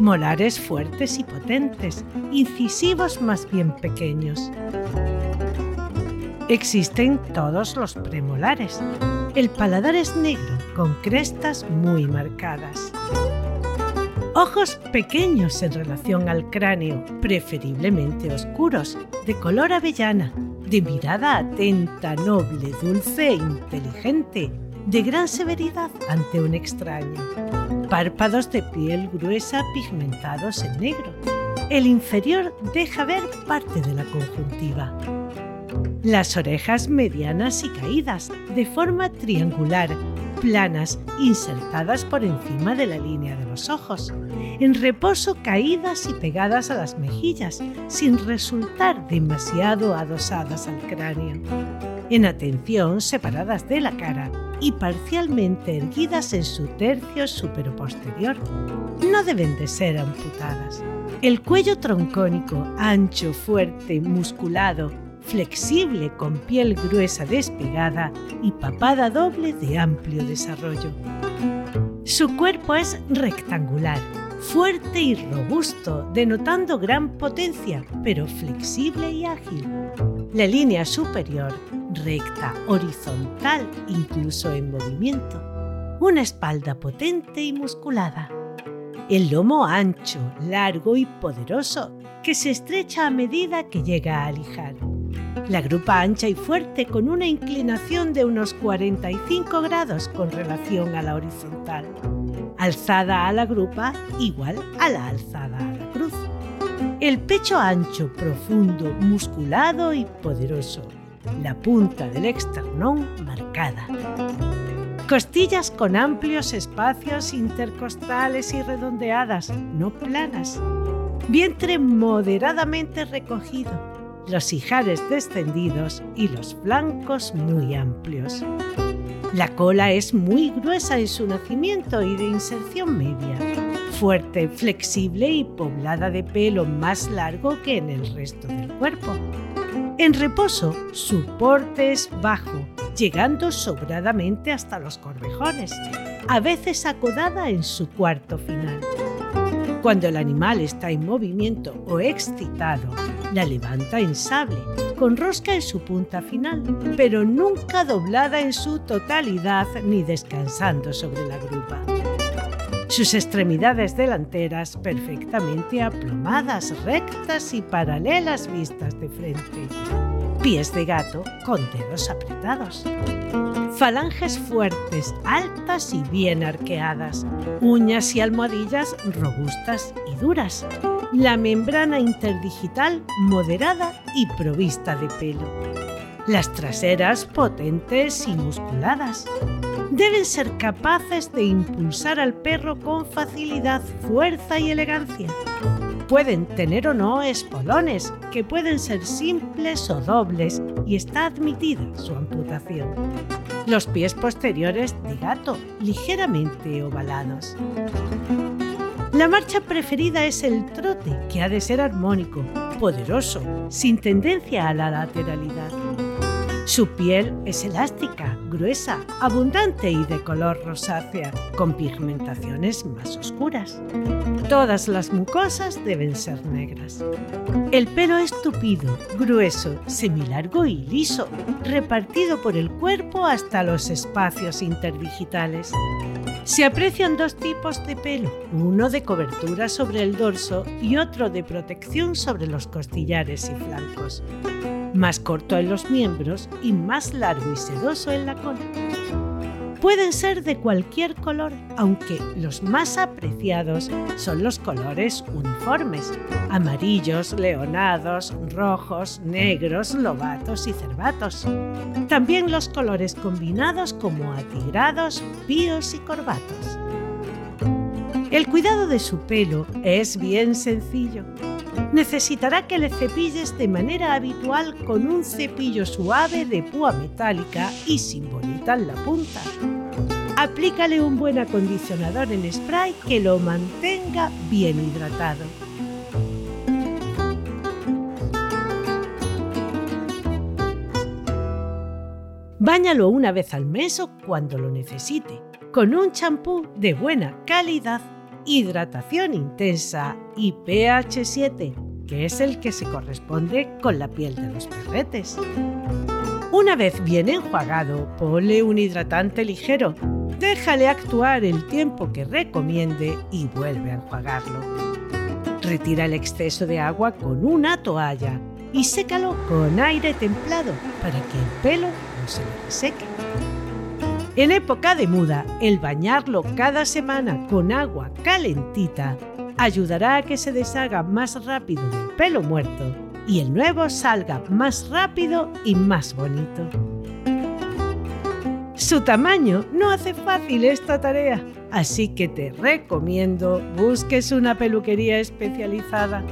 Molares fuertes y potentes, incisivos más bien pequeños. Existen todos los premolares. El paladar es negro, con crestas muy marcadas. Ojos pequeños en relación al cráneo, preferiblemente oscuros, de color avellana, de mirada atenta, noble, dulce e inteligente, de gran severidad ante un extraño. Párpados de piel gruesa pigmentados en negro. El inferior deja ver parte de la conjuntiva. Las orejas medianas y caídas, de forma triangular, planas, insertadas por encima de la línea de los ojos, en reposo caídas y pegadas a las mejillas, sin resultar demasiado adosadas al cráneo. En atención separadas de la cara y parcialmente erguidas en su tercio superposterior. No deben de ser amputadas. El cuello troncónico, ancho, fuerte, musculado, flexible con piel gruesa despegada y papada doble de amplio desarrollo. Su cuerpo es rectangular, fuerte y robusto, denotando gran potencia, pero flexible y ágil. La línea superior, recta, horizontal, incluso en movimiento. Una espalda potente y musculada. El lomo ancho, largo y poderoso, que se estrecha a medida que llega a lijar. La grupa ancha y fuerte con una inclinación de unos 45 grados con relación a la horizontal. Alzada a la grupa igual a la alzada a la cruz. El pecho ancho, profundo, musculado y poderoso. La punta del externón marcada. Costillas con amplios espacios intercostales y redondeadas, no planas. Vientre moderadamente recogido, los ijares descendidos y los flancos muy amplios. La cola es muy gruesa en su nacimiento y de inserción media, fuerte, flexible y poblada de pelo más largo que en el resto del cuerpo. En reposo, su porte es bajo, llegando sobradamente hasta los corvejones, a veces acodada en su cuarto final. Cuando el animal está en movimiento o excitado, la levanta en sable, con rosca en su punta final, pero nunca doblada en su totalidad ni descansando sobre la grupa. Sus extremidades delanteras perfectamente aplomadas, rectas y paralelas vistas de frente pies de gato con dedos apretados. Falanges fuertes, altas y bien arqueadas, uñas y almohadillas robustas y duras. La membrana interdigital moderada y provista de pelo. Las traseras potentes y musculadas. Deben ser capaces de impulsar al perro con facilidad, fuerza y elegancia Pueden tener o no espolones, que pueden ser simples o dobles, y está admitida su amputación. Los pies posteriores de gato, ligeramente ovalados. La marcha preferida es el trote, que ha de ser armónico, poderoso, sin tendencia a la lateralidad. Su piel es elástica, gruesa, abundante y de color rosácea, con pigmentaciones más oscuras. Todas las mucosas deben ser negras. El pelo es tupido, grueso, semilargo y liso, repartido por el cuerpo hasta los espacios interdigitales. Se aprecian dos tipos de pelo, uno de cobertura sobre el dorso y otro de protección sobre los costillares y flancos más corto en los miembros y más largo y sedoso en la cola. Pueden ser de cualquier color, aunque los más apreciados son los colores uniformes, amarillos, leonados, rojos, negros, lobatos y cervatos. También los colores combinados como atigrados, píos y corbatos. El cuidado de su pelo es bien sencillo necesitará que le cepilles de manera habitual con un cepillo suave de púa metálica y sin bolita en la punta. Aplícale un buen acondicionador en spray que lo mantenga bien hidratado. Báñalo una vez al mes o cuando lo necesite, con un champú de buena calidad hidratación intensa y pH 7, que es el que se corresponde con la piel de los perretes. Una vez bien enjuagado, ponle un hidratante ligero, déjale actuar el tiempo que recomiende y vuelve a enjuagarlo. Retira el exceso de agua con una toalla y sécalo con aire templado para que el pelo no se le reseque. En época de muda, el bañarlo cada semana con agua calentita ayudará a que se deshaga más rápido del pelo muerto y el nuevo salga más rápido y más bonito. Su tamaño no hace fácil esta tarea, así que te recomiendo busques una peluquería especializada.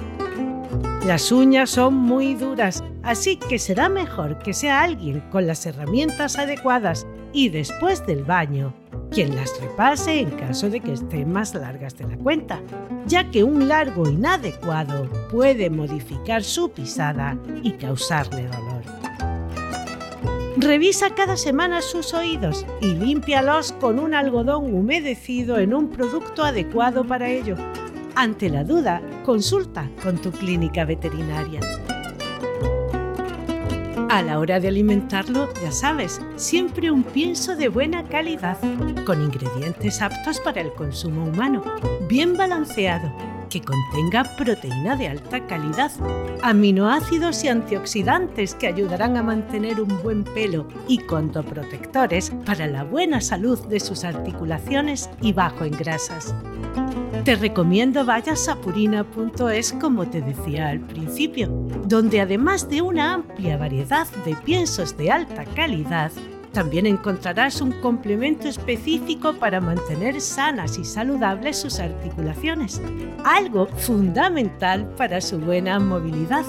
Las uñas son muy duras, así que será mejor que sea alguien con las herramientas adecuadas y después del baño, quien las repase en caso de que estén más largas de la cuenta, ya que un largo inadecuado puede modificar su pisada y causarle dolor. Revisa cada semana sus oídos y límpialos con un algodón humedecido en un producto adecuado para ello. Ante la duda, consulta con tu clínica veterinaria. A la hora de alimentarlo, ya sabes, siempre un pienso de buena calidad, con ingredientes aptos para el consumo humano, bien balanceado, que contenga proteína de alta calidad, aminoácidos y antioxidantes que ayudarán a mantener un buen pelo y contoprotectores para la buena salud de sus articulaciones y bajo en grasas. Te recomiendo vayas a purina.es como te decía al principio, donde además de una amplia variedad de piensos de alta calidad, también encontrarás un complemento específico para mantener sanas y saludables sus articulaciones, algo fundamental para su buena movilidad,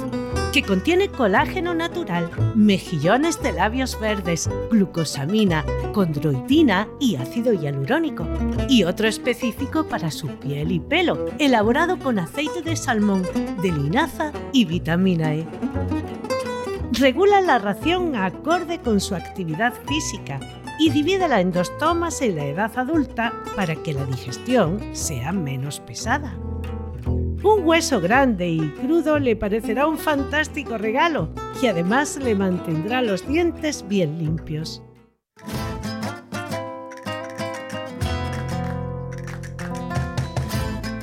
que contiene colágeno natural, mejillones de labios verdes, glucosamina, condroitina y ácido hialurónico, y otro específico para su piel y pelo, elaborado con aceite de salmón, de linaza y vitamina E regula la ración acorde con su actividad física y divídela en dos tomas en la edad adulta para que la digestión sea menos pesada. Un hueso grande y crudo le parecerá un fantástico regalo y además le mantendrá los dientes bien limpios.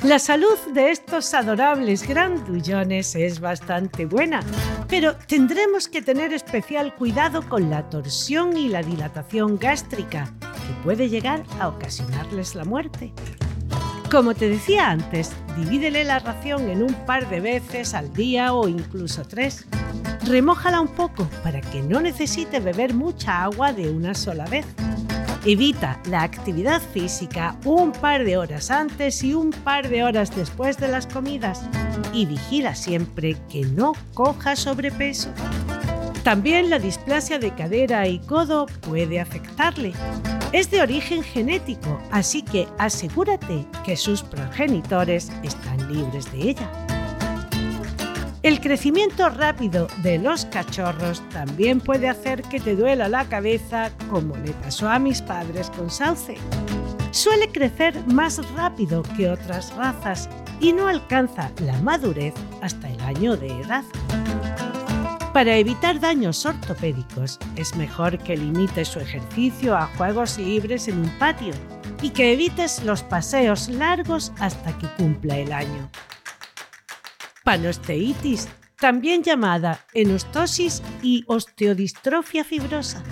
La salud de estos adorables grandullones es bastante buena, pero tendremos que tener especial cuidado con la torsión y la dilatación gástrica, que puede llegar a ocasionarles la muerte. Como te decía antes, divídele la ración en un par de veces al día o incluso tres. Remójala un poco para que no necesite beber mucha agua de una sola vez. Evita la actividad física un par de horas antes y un par de horas después de las comidas y vigila siempre que no coja sobrepeso. También la displasia de cadera y codo puede afectarle. Es de origen genético, así que asegúrate que sus progenitores están libres de ella. El crecimiento rápido de los cachorros también puede hacer que te duela la cabeza, como le pasó a mis padres con Sauce. Suele crecer más rápido que otras razas y no alcanza la madurez hasta el año de edad. Para evitar daños ortopédicos, es mejor que limites su ejercicio a juegos libres en un patio y que evites los paseos largos hasta que cumpla el año panosteitis, también llamada enostosis y osteodistrofia fibrosa.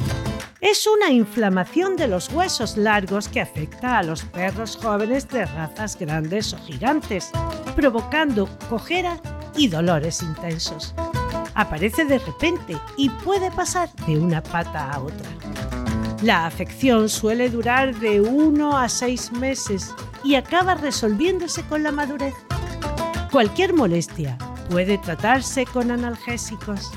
Es una inflamación de los huesos largos que afecta a los perros jóvenes de razas grandes o gigantes, provocando cojera y dolores intensos. Aparece de repente y puede pasar de una pata a otra. La afección suele durar de 1 a 6 meses y acaba resolviéndose con la madurez. Cualquier molestia puede tratarse con analgésicos.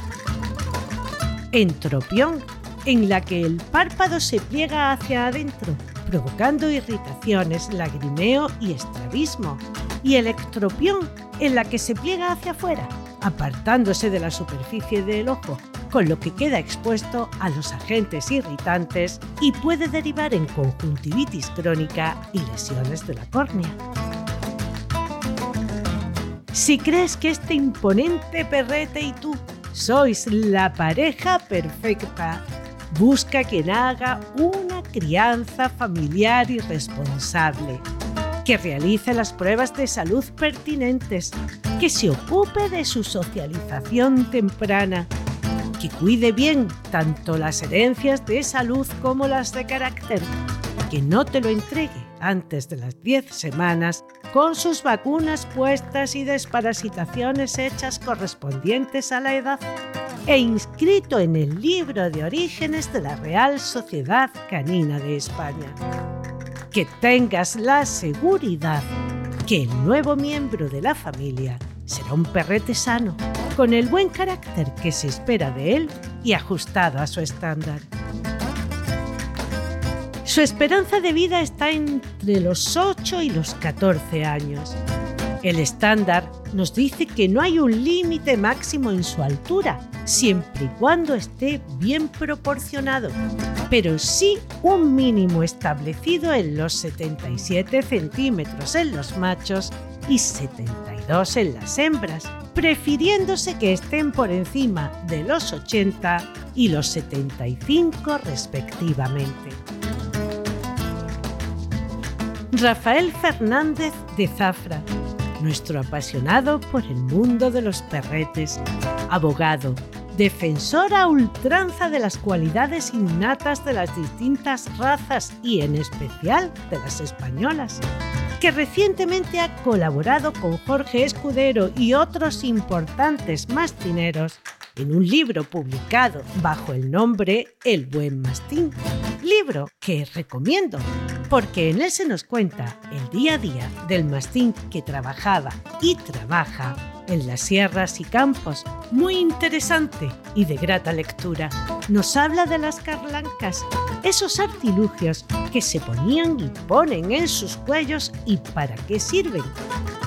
Entropión, en la que el párpado se pliega hacia adentro, provocando irritaciones, lagrimeo y estrabismo. Y electropión, en la que se pliega hacia afuera, apartándose de la superficie del ojo, con lo que queda expuesto a los agentes irritantes y puede derivar en conjuntivitis crónica y lesiones de la córnea. Si crees que este imponente perrete y tú sois la pareja perfecta, busca quien haga una crianza familiar y responsable, que realice las pruebas de salud pertinentes, que se ocupe de su socialización temprana, que cuide bien tanto las herencias de salud como las de carácter, que no te lo entregue antes de las 10 semanas con sus vacunas puestas y desparasitaciones hechas correspondientes a la edad e inscrito en el libro de orígenes de la Real Sociedad Canina de España. Que tengas la seguridad que el nuevo miembro de la familia será un perrete sano, con el buen carácter que se espera de él y ajustado a su estándar. Su esperanza de vida está entre los 8 y los 14 años. El estándar nos dice que no hay un límite máximo en su altura, siempre y cuando esté bien proporcionado, pero sí un mínimo establecido en los 77 centímetros en los machos y 72 en las hembras, prefiriéndose que estén por encima de los 80 y los 75 respectivamente. Rafael Fernández de Zafra, nuestro apasionado por el mundo de los perretes, abogado, defensor a ultranza de las cualidades innatas de las distintas razas y en especial de las españolas, que recientemente ha colaborado con Jorge Escudero y otros importantes mastineros en un libro publicado bajo el nombre El Buen Mastín, libro que recomiendo porque en él se nos cuenta el día a día del mastín que trabajaba y trabaja en las sierras y campos, muy interesante y de grata lectura. Nos habla de las carlancas, esos artilugios que se ponían y ponen en sus cuellos y para qué sirven.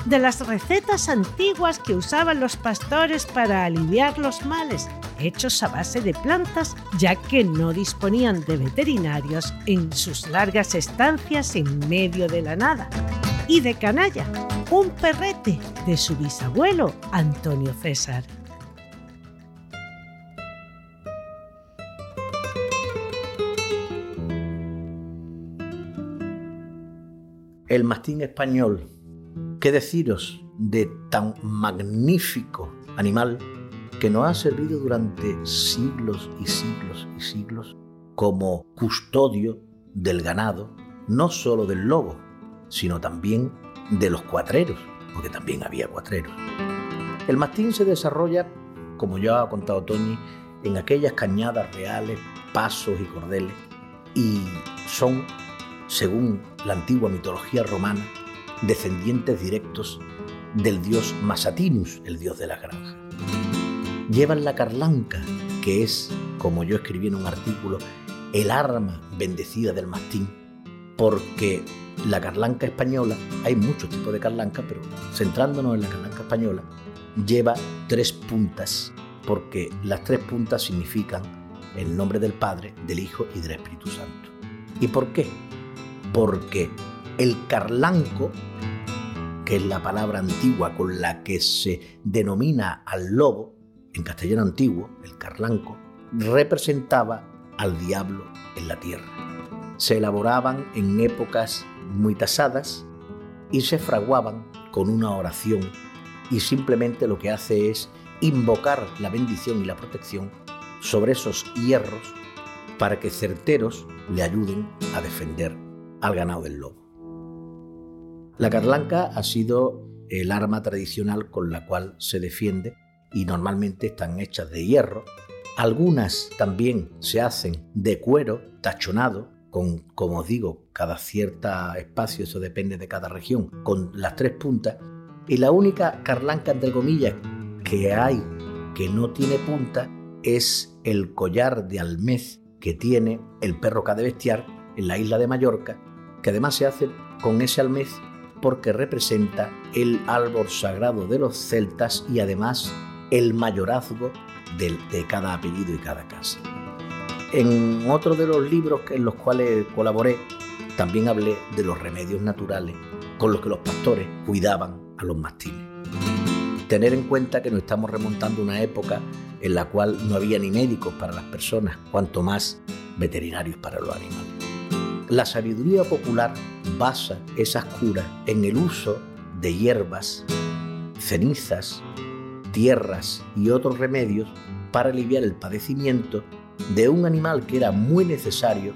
De las recetas antiguas que usaban los pastores para aliviar los males, hechos a base de plantas, ya que no disponían de veterinarios en sus largas estancias en medio de la nada. Y de canalla, un perrete de su bisabuelo Antonio César. El mastín español, ¿qué deciros de tan magnífico animal que nos ha servido durante siglos y siglos y siglos como custodio del ganado, no solo del lobo, sino también de los cuatreros, porque también había cuatreros. El mastín se desarrolla, como ya ha contado Tony, en aquellas cañadas reales, pasos y cordeles, y son, según la antigua mitología romana, descendientes directos del dios Masatinus, el dios de la granja. Llevan la carlanca, que es, como yo escribí en un artículo, el arma bendecida del mastín, porque la carlanca española, hay muchos tipos de carlanca, pero centrándonos en la carlanca española, lleva tres puntas, porque las tres puntas significan el nombre del Padre, del Hijo y del Espíritu Santo. ¿Y por qué? Porque el carlanco, que es la palabra antigua con la que se denomina al lobo, en castellano antiguo, el carlanco, representaba al diablo en la tierra. Se elaboraban en épocas muy tasadas y se fraguaban con una oración y simplemente lo que hace es invocar la bendición y la protección sobre esos hierros para que certeros le ayuden a defender al ganado del lobo. La carlanca ha sido el arma tradicional con la cual se defiende y normalmente están hechas de hierro. Algunas también se hacen de cuero tachonado como os digo, cada cierta espacio, eso depende de cada región, con las tres puntas. Y la única carlanca, entre comillas, que hay que no tiene punta es el collar de almez que tiene el perro cadebestiar en la isla de Mallorca, que además se hace con ese almez porque representa el árbol sagrado de los celtas y además el mayorazgo de cada apellido y cada casa. En otro de los libros en los cuales colaboré, también hablé de los remedios naturales con los que los pastores cuidaban a los mastines. Tener en cuenta que nos estamos remontando a una época en la cual no había ni médicos para las personas, cuanto más veterinarios para los animales. La sabiduría popular basa esas curas en el uso de hierbas, cenizas, tierras y otros remedios para aliviar el padecimiento de un animal que era muy necesario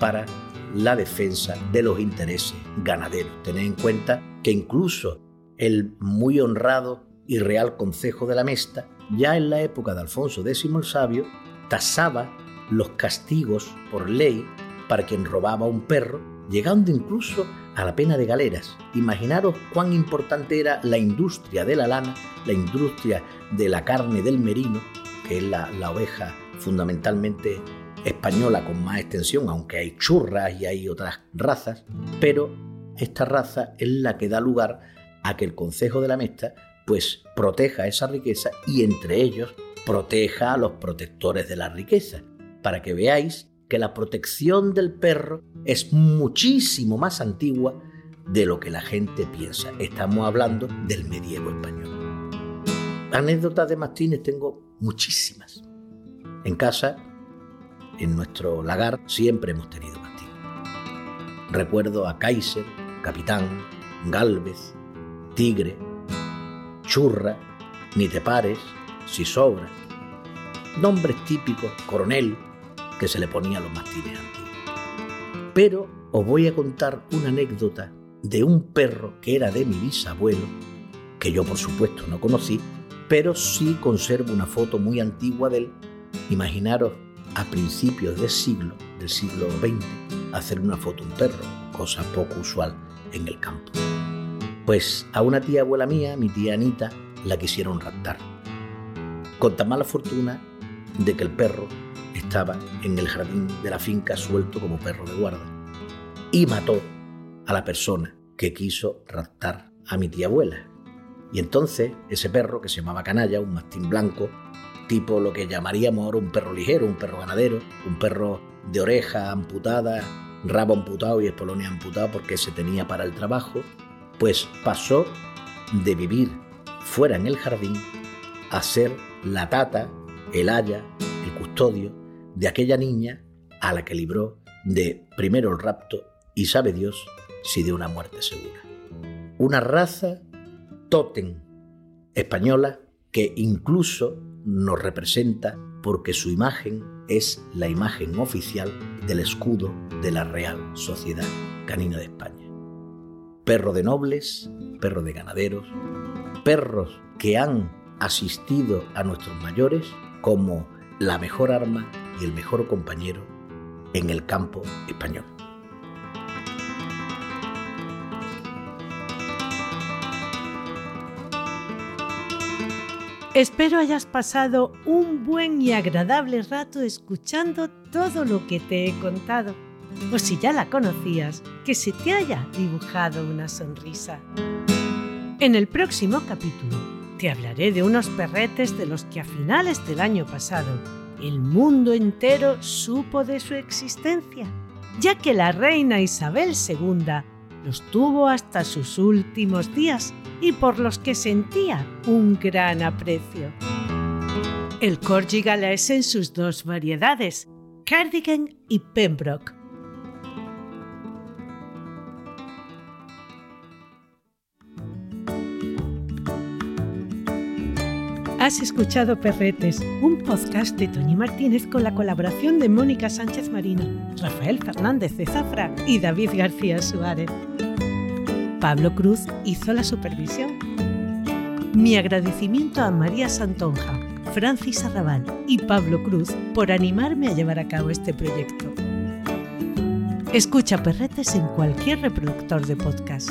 para la defensa de los intereses ganaderos. Tened en cuenta que incluso el muy honrado y real Consejo de la Mesta, ya en la época de Alfonso X el Sabio, tasaba los castigos por ley para quien robaba un perro, llegando incluso a la pena de galeras. Imaginaros cuán importante era la industria de la lana, la industria de la carne del merino, que es la, la oveja fundamentalmente española con más extensión, aunque hay churras y hay otras razas, pero esta raza es la que da lugar a que el Consejo de la Mesta pues proteja esa riqueza y entre ellos proteja a los protectores de la riqueza, para que veáis que la protección del perro es muchísimo más antigua de lo que la gente piensa. Estamos hablando del medievo español. anécdotas de mastines tengo muchísimas. En casa, en nuestro lagar, siempre hemos tenido mastín. Recuerdo a Kaiser, Capitán, Galvez, Tigre, Churra, Ni te pares, Si sobra. Nombres típicos, coronel, que se le ponía a los mastines antiguos. Pero os voy a contar una anécdota de un perro que era de mi bisabuelo, que yo por supuesto no conocí, pero sí conservo una foto muy antigua de él. Imaginaros a principios del siglo, del siglo XX, hacer una foto un perro, cosa poco usual en el campo. Pues a una tía abuela mía, mi tía Anita, la quisieron raptar. Con tan mala fortuna de que el perro estaba en el jardín de la finca suelto como perro de guarda y mató a la persona que quiso raptar a mi tía abuela. Y entonces ese perro, que se llamaba Canalla, un mastín blanco, tipo lo que llamaríamos ahora un perro ligero, un perro ganadero, un perro de oreja amputada, rabo amputado y espolonia amputada porque se tenía para el trabajo, pues pasó de vivir fuera en el jardín a ser la tata, el haya, el custodio de aquella niña a la que libró de primero el rapto y sabe Dios si de una muerte segura. Una raza tótem española que incluso nos representa porque su imagen es la imagen oficial del escudo de la Real Sociedad Canina de España. Perro de nobles, perro de ganaderos, perros que han asistido a nuestros mayores como la mejor arma y el mejor compañero en el campo español. Espero hayas pasado un buen y agradable rato escuchando todo lo que te he contado. O si ya la conocías, que se te haya dibujado una sonrisa. En el próximo capítulo te hablaré de unos perretes de los que a finales del año pasado el mundo entero supo de su existencia, ya que la reina Isabel II los tuvo hasta sus últimos días y por los que sentía un gran aprecio. El corgi galés en sus dos variedades, Cardigan y Pembroke. Has escuchado Perretes, un podcast de Toñi Martínez con la colaboración de Mónica Sánchez Marino, Rafael Fernández de Zafra y David García Suárez. Pablo Cruz hizo la supervisión. Mi agradecimiento a María Santonja, Francis Arrabal y Pablo Cruz por animarme a llevar a cabo este proyecto. Escucha Perretes en cualquier reproductor de podcast.